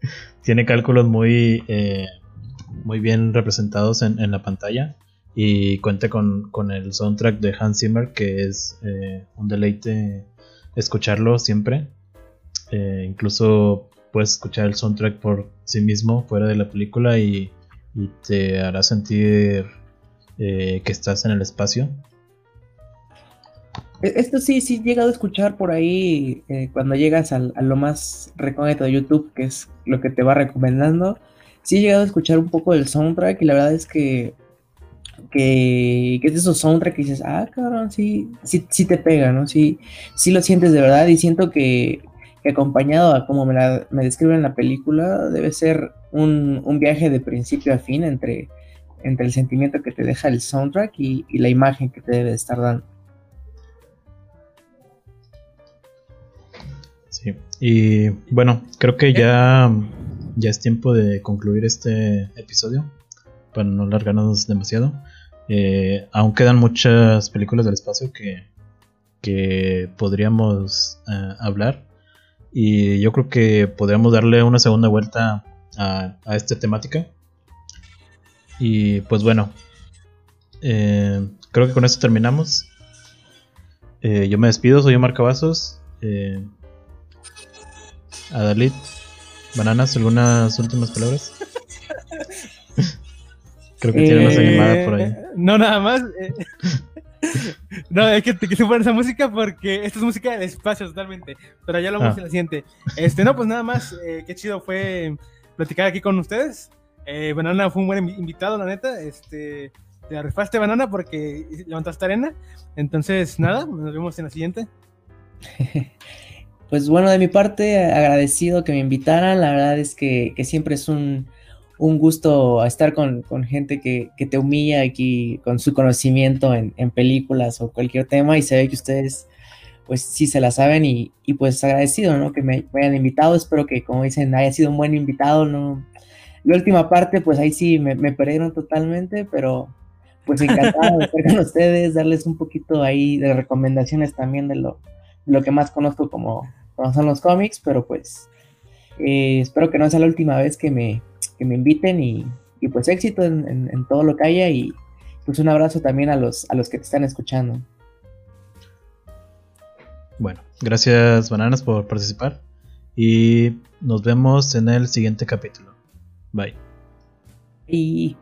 tiene cálculos muy, eh, muy bien representados en la pantalla y cuenta con, el soundtrack de Hans Zimmer que es eh, un deleite escucharlo siempre eh, incluso puedes escuchar el soundtrack por sí mismo fuera de la película y, te hará sentir eh, que estás en el espacio e-, esto sí, sí he llegado a escuchar por ahí cuando llegas a lo más recóndito de YouTube, que es lo que te va recomendando. Sí he llegado a escuchar un poco del soundtrack y la verdad es que que, es de esos soundtrack que dices, ah, cabrón, sí, sí, te pega, ¿no? Sí, sí lo sientes de verdad y siento que, acompañado a como me, la, me describen en la película, debe ser un, viaje de principio a fin entre, entre el sentimiento que te deja el soundtrack y, la imagen que te debe estar dando. Sí, y bueno, creo que ya, ya es tiempo de concluir este episodio para no alargarnos demasiado. Eh, aún quedan muchas películas del espacio que, que podríamos eh, hablar. Y yo creo que podríamos darle una segunda vuelta a, esta temática. Y pues bueno, eh, creo que con esto terminamos. yo me despido, soy Omar Cavazos. Adalid, Bananas, ¿algunas últimas palabras? Creo que tiene más animada por ahí. Eh, no, nada más. Eh. no, es que te quise poner esa música porque esta es música del espacio totalmente. Pero ya lo vamos ah. en la siguiente. Este, no, pues nada más. Eh, qué chido fue platicar aquí con ustedes. Banana fue un buen invitado, la neta. Este, te rifaste banana porque levantaste arena. Entonces, nada, nos vemos en la siguiente. Pues bueno, de mi parte, agradecido que me invitaran. La verdad es que, que siempre es un, un gusto estar con, gente que, te humilla aquí con su conocimiento en, películas o cualquier tema y se ve que ustedes pues sí se la saben y, pues agradecido, ¿no? Que me, hayan invitado, espero que como dicen haya sido un buen invitado, ¿no? La última parte pues ahí sí me, perdieron totalmente, pero pues encantado de estar con ustedes, darles un poquito ahí de recomendaciones también de lo, lo que más conozco como, son los cómics, pero pues eh, espero que no sea la última vez que me, que me inviten y, pues éxito en, todo lo que haya y pues un abrazo también a los, a los que te están escuchando. Bueno, gracias Bananas por participar y nos vemos en el siguiente capítulo. Bye. Y...